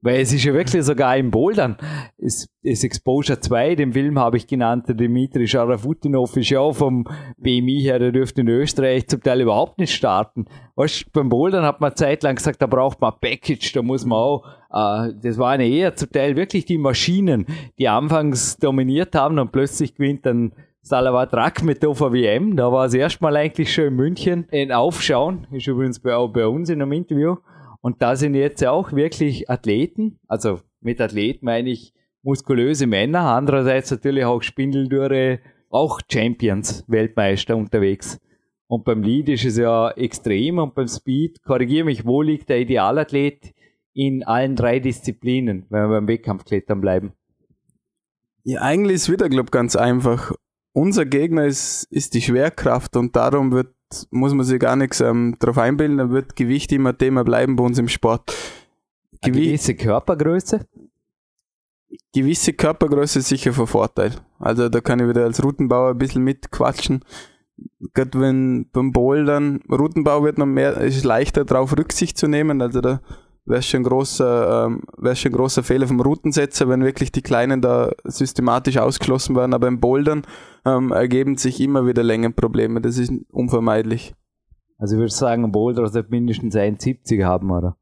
Weil es ist ja wirklich sogar im Bouldern. Es ist Exposure 2, den Film habe ich genannt, der Dimitri Scharafutinov ist ja auch vom BMI her, der dürfte in Österreich zum Teil überhaupt nicht starten. Weißt, beim Bouldern hat man zeitlang gesagt, da braucht man Package, da muss man auch, äh, das waren eher zum Teil wirklich die Maschinen, die anfangs dominiert haben und plötzlich gewinnt dann Salavat Rack auf der WM. Da war es erstmal eigentlich schon in München ein Aufschauen, ist übrigens bei, auch bei uns in einem Interview. Und da sind jetzt auch wirklich Athleten, also mit Athleten meine ich muskulöse Männer, andererseits natürlich auch Spindeldürre, auch Champions, Weltmeister unterwegs. Und beim Lead ist es ja extrem und beim Speed, korrigiere mich, wo liegt der Idealathlet in allen drei Disziplinen, wenn wir beim Wettkampfklettern bleiben? Ja, eigentlich ist wieder, glaube ich, ganz einfach. Unser Gegner ist, ist die Schwerkraft und darum wird muss man sich gar nichts ähm, darauf einbilden, dann wird Gewicht immer Thema bleiben bei uns im Sport. Eine gewisse Körpergröße? Gewisse Körpergröße ist sicher von Vorteil. Also da kann ich wieder als Routenbauer ein bisschen mitquatschen. Gerade wenn beim Bouldern, Routenbau wird noch mehr, ist leichter darauf Rücksicht zu nehmen. Also da wäre schon ein großer, ähm, wäre schon ein großer Fehler vom Routensetzer, wenn wirklich die Kleinen da systematisch ausgeschlossen werden. Aber im Bouldern ähm, ergeben sich immer wieder Längenprobleme. Das ist unvermeidlich. Also ich würde sagen, ein Boulder sollte mindestens 1,70 haben, oder?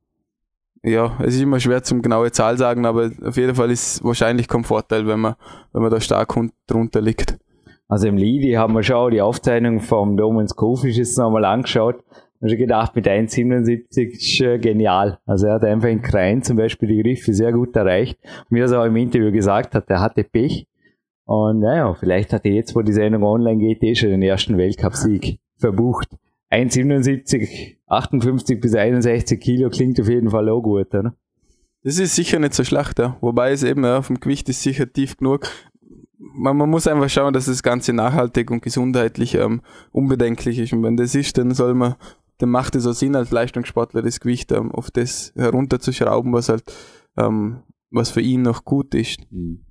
Ja, es ist immer schwer zum genaue Zahl sagen, aber auf jeden Fall ist es wahrscheinlich kein Vorteil, wenn man, wenn man da stark drunter liegt. Also im Lidi haben wir schon die Aufzeichnung vom Domen Skofisch jetzt nochmal angeschaut habe ich gedacht, mit 1,77 ist äh, genial. Also er hat einfach in Krein zum Beispiel die Griffe sehr gut erreicht. Und wie er es auch im Interview gesagt hat, er hatte Pech. Und naja, vielleicht hat er jetzt, wo die Sendung online geht, eh schon den ersten Weltcupsieg verbucht. 1,77, 58 bis 61 Kilo klingt auf jeden Fall auch gut, oder? Das ist sicher nicht so schlecht, ja. Wobei es eben ja, dem Gewicht ist sicher tief genug man, man muss einfach schauen, dass das Ganze nachhaltig und gesundheitlich ähm, unbedenklich ist. Und wenn das ist, dann soll man, dann macht es auch Sinn, als Leistungssportler das Gewicht ähm, auf das herunterzuschrauben, was halt, ähm, was für ihn noch gut ist. Hm.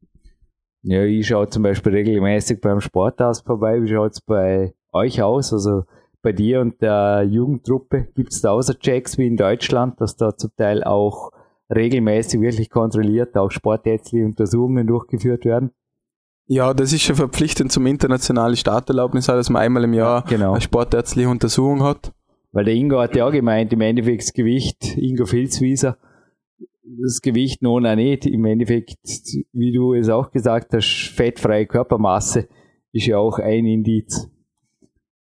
Ja, ich schaue zum Beispiel regelmäßig beim Sporthaus vorbei. Wie schaut es bei euch aus? Also bei dir und der Jugendtruppe gibt es da außer Checks wie in Deutschland, dass da zum Teil auch regelmäßig wirklich kontrolliert, auch sportärztliche Untersuchungen durchgeführt werden? Ja, das ist schon verpflichtend zum internationalen Starterlaubnis, dass man einmal im Jahr genau. eine sportärztliche Untersuchung hat. Weil der Ingo hat ja auch gemeint, im Endeffekt das Gewicht, Ingo Filzwieser, das Gewicht nun auch nicht. Im Endeffekt, wie du es auch gesagt hast, fettfreie Körpermasse ist ja auch ein Indiz.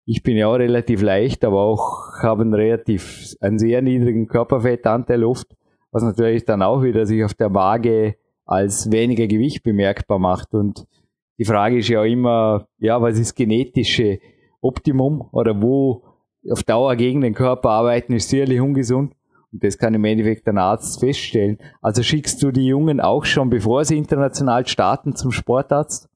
Ich bin ja auch relativ leicht, aber auch habe einen relativ, einen sehr niedrigen Körperfettanteil oft, was natürlich dann auch wieder sich auf der Waage als weniger Gewicht bemerkbar macht. Und die Frage ist ja immer, ja, was ist genetische Optimum oder wo auf Dauer gegen den Körper arbeiten ist sicherlich ungesund. Und das kann im Endeffekt ein Arzt feststellen. Also schickst du die Jungen auch schon, bevor sie international starten, zum Sportarzt?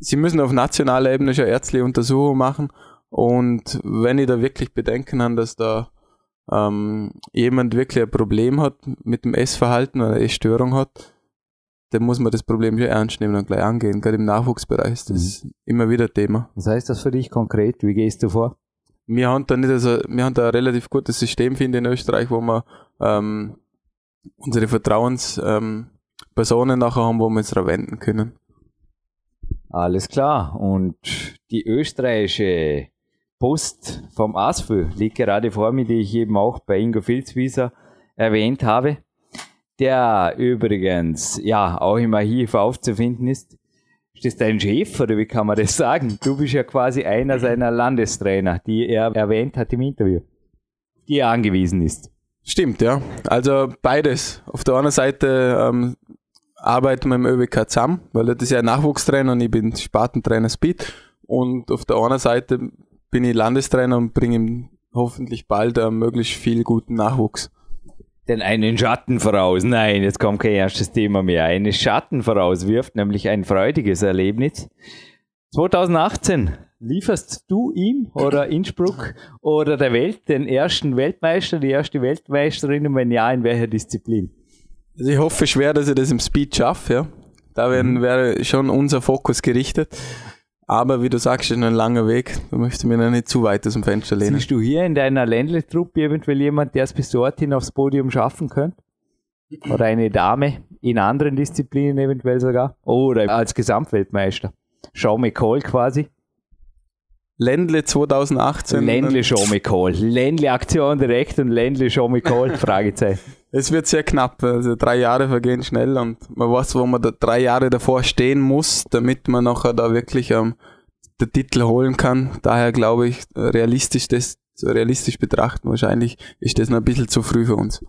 Sie müssen auf nationaler Ebene schon ärztliche Untersuchungen machen. Und wenn ich da wirklich Bedenken habe, dass da ähm, jemand wirklich ein Problem hat mit dem Essverhalten oder eine Essstörung hat, dann muss man das Problem schon ernst nehmen und gleich angehen. Gerade im Nachwuchsbereich ist das mhm. immer wieder Thema. Was heißt das für dich konkret? Wie gehst du vor? Wir haben da nicht also, wir haben da ein relativ gutes System, finde in Österreich, wo wir ähm, unsere Vertrauenspersonen ähm, nachher haben, wo wir uns wenden können. Alles klar. Und die österreichische Post vom ASFÖ liegt gerade vor mir, die ich eben auch bei Ingo Filzwieser erwähnt habe, der übrigens ja auch im Archiv aufzufinden ist. Ist das dein Chef oder wie kann man das sagen? Du bist ja quasi einer seiner Landestrainer, die er erwähnt hat im Interview, die er angewiesen ist. Stimmt, ja. Also beides. Auf der einen Seite ähm, arbeiten wir im ÖWK zusammen, weil er ist ja Nachwuchstrainer und ich bin Spartentrainer Speed. Und auf der anderen Seite bin ich Landestrainer und bringe ihm hoffentlich bald äh, möglichst viel guten Nachwuchs denn einen Schatten voraus. Nein, jetzt kommt kein erstes Thema mehr. Einen Schatten vorauswirft, nämlich ein freudiges Erlebnis. 2018 lieferst du ihm oder Innsbruck oder der Welt den ersten Weltmeister, die erste Weltmeisterin und wenn ja, in welcher Disziplin? Also ich hoffe schwer, dass ich das im Speed schaffe, ja. Da werden, mhm. wäre schon unser Fokus gerichtet. Aber wie du sagst, ist ein langer Weg. Da möchte ich mir noch nicht zu weit aus dem Fenster lehnen. Siehst du hier in deiner Ländle-Truppe eventuell jemand, der es bis dorthin aufs Podium schaffen könnte? Oder eine Dame in anderen Disziplinen eventuell sogar? Oder als Gesamtweltmeister? Sean McCall quasi? Ländle 2018. Ländle Sean McCall. Ländle Aktion direkt und Ländle Sean McCall? [LAUGHS] Fragezeichen. Es wird sehr knapp. Also drei Jahre vergehen schnell und man weiß, wo man da drei Jahre davor stehen muss, damit man nachher da wirklich ähm, den Titel holen kann. Daher glaube ich, realistisch das realistisch betrachten, wahrscheinlich ist das noch ein bisschen zu früh für uns.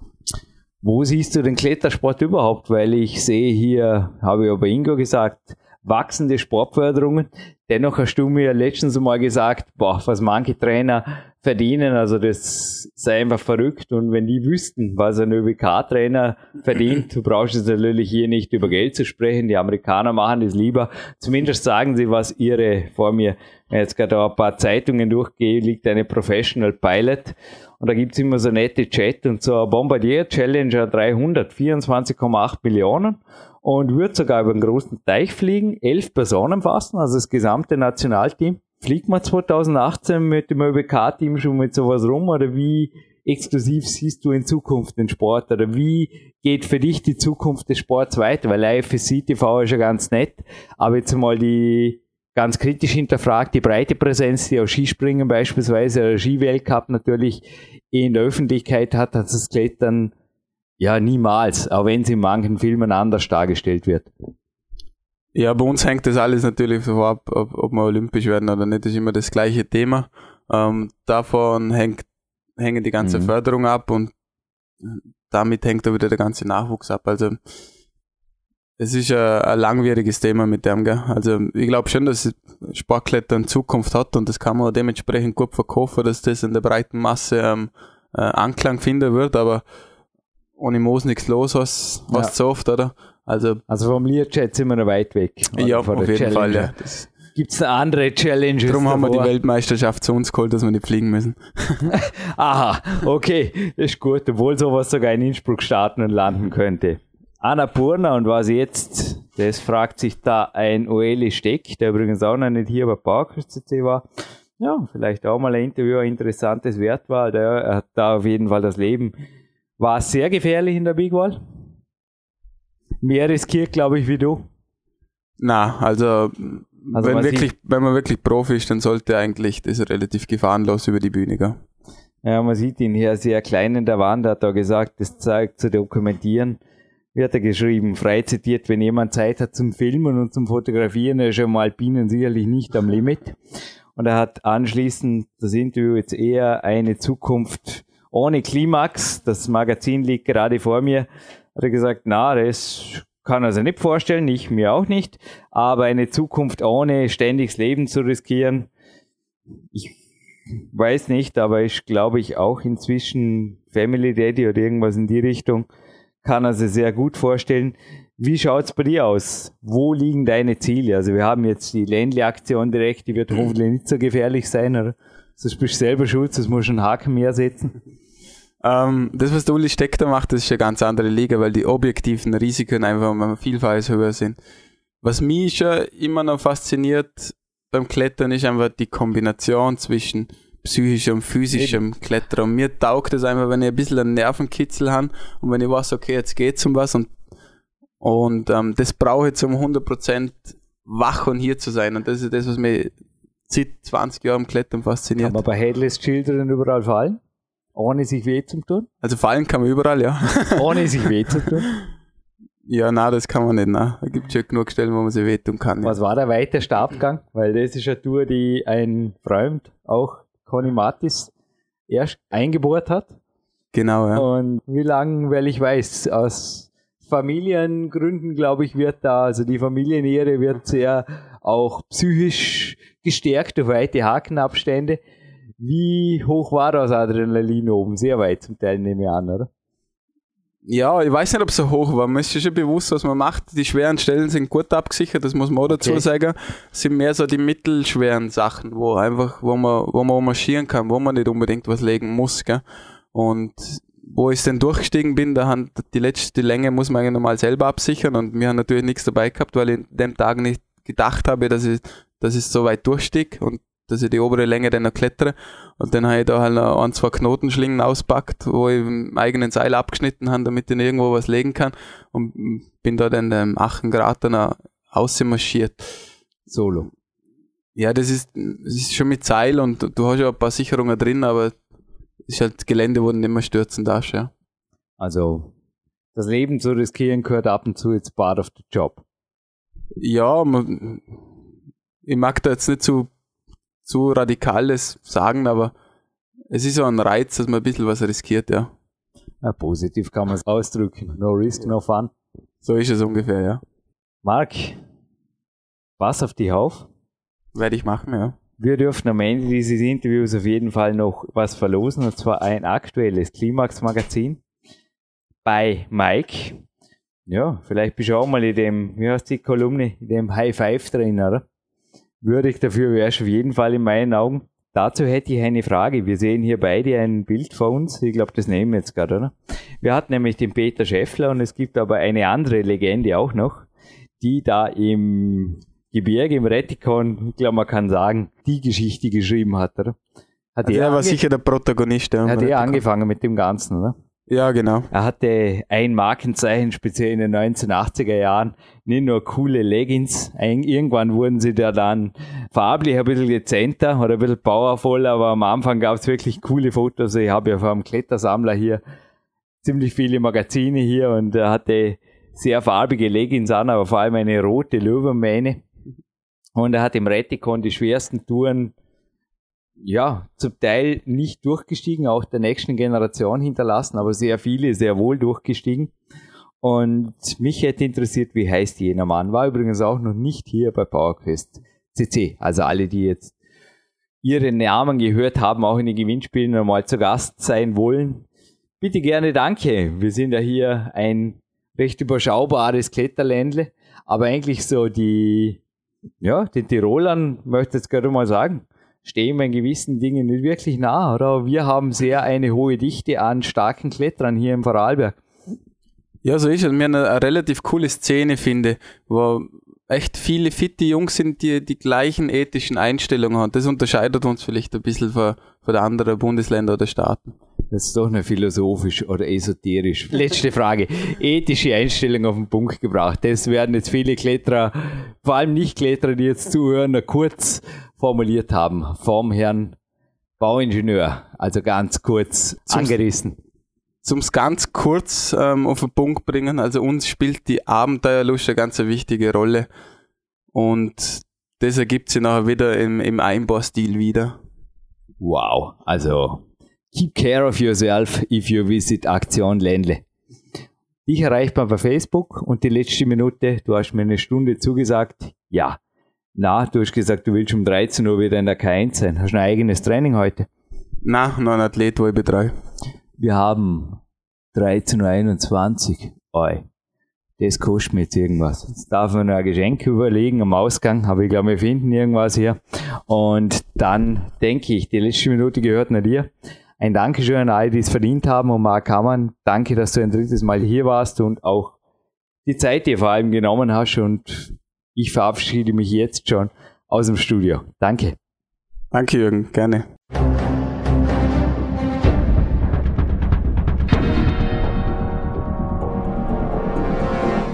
Wo siehst du den Klettersport überhaupt? Weil ich sehe hier, habe ich aber Ingo gesagt, wachsende Sportförderungen. Dennoch hast du mir letztens mal gesagt, boah, was manche Trainer verdienen, also das sei einfach verrückt. Und wenn die wüssten, was ein ÖBK-Trainer verdient, du brauchst es natürlich hier nicht über Geld zu sprechen. Die Amerikaner machen das lieber. Zumindest sagen sie, was ihre vor mir, jetzt gerade ein paar Zeitungen durchgehe, liegt eine Professional Pilot. Und da gibt's immer so nette Chat und so Bombardier Challenger 300, 24,8 Millionen und wird sogar über einen großen Teich fliegen, elf Personen fassen, also das gesamte Nationalteam. Fliegt man 2018 mit dem ÖBK-Team schon mit sowas rum oder wie exklusiv siehst du in Zukunft den Sport oder wie geht für dich die Zukunft des Sports weiter? Weil IFSC TV ist ja ganz nett, aber jetzt mal die ganz kritisch hinterfragt, die breite Präsenz, die auch Skispringen beispielsweise, oder Skiweltcup natürlich in der Öffentlichkeit hat, hat das Klettern ja, niemals, auch wenn es in manchen Filmen anders dargestellt wird. Ja, bei uns hängt das alles natürlich so ab, ob, ob wir olympisch werden oder nicht, das ist immer das gleiche Thema. Ähm, davon hängt, hängen die ganze mhm. Förderung ab und damit hängt auch wieder der ganze Nachwuchs ab. Also es ist ein, ein langwieriges Thema mit dem, gell? Also ich glaube schon, dass Sportklettern Zukunft hat und das kann man dementsprechend gut verkaufen, dass das in der breiten Masse ähm, äh, Anklang finden wird, aber ohne Moos nichts los, was, was ja. so oft, oder? Also, Also vom Learjet sind wir noch weit weg. ja, Von auf jeden Fall, Challenger. ja. Das, Gibt es andere Challenges? darum haben wir die? Weltmeisterschaft zu uns geholt, dass wir nicht fliegen müssen. [LAUGHS] Aha, okay, ist gut, obwohl sowas sogar in Innsbruck starten und landen könnte. Annapurna und was jetzt? Das fragt sich da ein Oeli Steck, der übrigens auch noch nicht hier bei Parkers CC war. Ja, vielleicht auch mal ein Interview, ein interessantes Wert war. Der er hat da auf jeden Fall das Leben. War sehr gefährlich in der Big Wall. Mehr riskiert, glaube ich, wie du. Na, also, Also wenn, man wirklich, wenn man wirklich Profi ist, dann sollte eigentlich das relativ gefahrenlos über die Bühne gehen. Ja, man sieht ihn hier sehr klein in der Wand, hat da gesagt, das zeigt zu dokumentieren. Wie hat er geschrieben? Frei zitiert, wenn jemand Zeit hat zum Filmen und zum Fotografieren, er ist ja im Alpinen sicherlich nicht am Limit. Und er hat anschließend das Interview jetzt eher eine Zukunft ohne Klimax. Das Magazin liegt gerade vor mir. Hat er gesagt, na, das kann er sich nicht vorstellen, ich mir auch nicht. Aber eine Zukunft ohne ständiges Leben zu riskieren, ich weiß nicht, aber ich glaube ich auch inzwischen Family Daddy oder irgendwas in die Richtung kann er sich sehr gut vorstellen. Wie schaut's bei dir aus? Wo liegen deine Ziele? Also wir haben jetzt die Ländle-Aktion direkt, die wird hoffentlich nicht so gefährlich sein, oder? Sonst bist du selber schuld, das muss schon einen Haken mehr setzen. Ähm, das, was der Uli Steck da macht, das ist eine ganz andere Liga, weil die objektiven Risiken einfach um ein Vielfaches höher sind. Was mich schon immer noch fasziniert beim Klettern ist einfach die Kombination zwischen psychischem und physischem Klettern. Und mir taugt es einfach, wenn ich ein bisschen einen Nervenkitzel habe und wenn ich weiß, okay, jetzt geht's um was und, und ähm, das brauche ich zum 100% wach und hier zu sein. Und das ist das, was mich seit 20 Jahren am Klettern fasziniert. Kann man bei Headless Children überall fallen? Ohne sich weh zu tun? Also fallen kann man überall, ja. [LAUGHS] Ohne sich weh zu tun? Ja, na, das kann man nicht, na. Da gibt schon genug Stellen, wo man sich wehtun kann. Was war der weiteste Abgang? Weil das ist eine Tour, die ein Freund, auch Conny Matis, erst eingebohrt hat. Genau, ja. Und wie lange, weil ich weiß, aus Familiengründen, glaube ich, wird da, also die Familienehre wird sehr auch psychisch gestärkt durch weite Hakenabstände. Wie hoch war das Adrenalin oben? Sehr weit zum Teil, nehme ich an, oder? Ja, ich weiß nicht, ob es so hoch war. Man ist sich schon bewusst, was man macht. Die schweren Stellen sind gut abgesichert, das muss man auch dazu Okay. sagen. Es sind mehr so die mittelschweren Sachen, wo einfach, wo man, wo man marschieren kann, wo man nicht unbedingt was legen muss, gell. Und wo ich dann durchgestiegen bin, da haben die letzte Länge muss man eigentlich normal selber absichern und wir haben natürlich nichts dabei gehabt, weil ich in dem Tag nicht gedacht habe, dass ich, dass ich so weit durchstieg und dass ich die obere Länge dann noch klettere. Und dann habe ich da halt noch ein, zwei Knotenschlingen auspackt, wo ich im eigenen Seil abgeschnitten habe, damit ich irgendwo was legen kann. Und bin da dann ähm, 8 Grad dann auch marschiert. Solo. Ja, das ist, das ist schon mit Seil und du hast ja ein paar Sicherungen drin, aber es ist halt Gelände, wo du nicht mehr stürzen darfst, ja. Also, das Leben zu riskieren gehört ab und zu jetzt part of the job. Ja, man, ich mag da jetzt nicht zu, zu radikales sagen, aber es ist so ein Reiz, dass man ein bisschen was riskiert, ja. Ja, positiv kann man es ausdrücken. No risk, no fun. So ist es ungefähr, ja. Marc, was auf die Hauf? Werde ich machen, ja. Wir dürfen am Ende dieses Interviews auf jeden Fall noch was verlosen, und zwar ein aktuelles Klimax-Magazin bei Mike. Ja, vielleicht bist du auch mal in dem, wie heißt die Kolumne, in dem High Five drin, oder? Würdig dafür wärst auf jeden Fall in meinen Augen. Dazu hätte ich eine Frage. Wir sehen hier beide ein Bild vor uns. Ich glaube, das nehmen wir jetzt gerade, oder? Wir hatten nämlich den Peter Schäffler und es gibt aber eine andere Legende auch noch, die da im Gebirge, im Rettikon, ich glaube, man kann sagen, die Geschichte geschrieben hat, oder? Hat Also er, er war sicher der Protagonist, ja. hat er angefangen mit dem Ganzen, oder? Ja, genau. Er hatte ein Markenzeichen, speziell in den 1980er Jahren, nicht nur coole Leggings. Irgendwann wurden sie da dann farblich ein bisschen dezenter oder ein bisschen powervoll, aber am Anfang gab es wirklich coole Fotos. Ich habe ja vom Klettersammler hier ziemlich viele Magazine hier und er hatte sehr farbige Leggings an, aber vor allem eine rote Löwenmähne. Und er hat im Rettikon die schwersten Touren ja, zum Teil nicht durchgestiegen, auch der nächsten Generation hinterlassen, aber sehr viele sehr wohl durchgestiegen. Und mich hätte interessiert, wie heißt jener Mann? War übrigens auch noch nicht hier bei PowerQuest CC. Also alle, die jetzt ihre Namen gehört haben, auch in den Gewinnspielen nochmal zu Gast sein wollen. Bitte gerne danke. Wir sind ja hier ein recht überschaubares Kletterländle, aber eigentlich so die, ja, den Tirolern möchte ich jetzt gerade mal sagen, stehen wir in gewissen Dingen nicht wirklich nah, oder? Wir haben sehr eine hohe Dichte an starken Kletterern hier im Vorarlberg. Ja, so ist es. Wir eine, eine relativ coole Szene, finde, wo echt viele fitte Jungs sind, die die gleichen ethischen Einstellungen haben. Das unterscheidet uns vielleicht ein bisschen von, von den anderen Bundesländern oder Staaten. Das ist doch nicht philosophisch oder esoterisch. Letzte Frage. Ethische Einstellung auf den Punkt gebracht. Das werden jetzt viele Kletterer, vor allem Nicht-Kletterer, die jetzt zuhören, kurz formuliert haben. Vom Herrn Bauingenieur. Also ganz kurz Zum angerissen. Zum ganz kurz ähm, auf den Punkt bringen. Also uns spielt die Abenteuerlust eine ganz wichtige Rolle. Und das ergibt sich nachher wieder im, im Einbaustil wieder. Wow. Also Keep care of yourself if you visit Aktion Ländle. Dich erreicht man bei Facebook und die letzte Minute, du hast mir eine Stunde zugesagt. Ja. Na, du hast gesagt, du willst um 13 Uhr wieder in der K1 sein. Hast du ein eigenes Training heute? Na, noch ein Athlet, wo ich betreue. Wir haben 13.21 Uhr. Das kostet mir jetzt irgendwas. Jetzt darf man noch ein Geschenk überlegen am Ausgang, aber ich glaube, wir finden irgendwas hier. Und dann denke ich, die letzte Minute gehört nach dir. Ein Dankeschön an alle, die es verdient haben. Und Marc Hammann, danke, dass du ein drittes Mal hier warst und auch die Zeit dir vor allem genommen hast. Und ich verabschiede mich jetzt schon aus dem Studio. Danke. Danke, Jürgen. Gerne.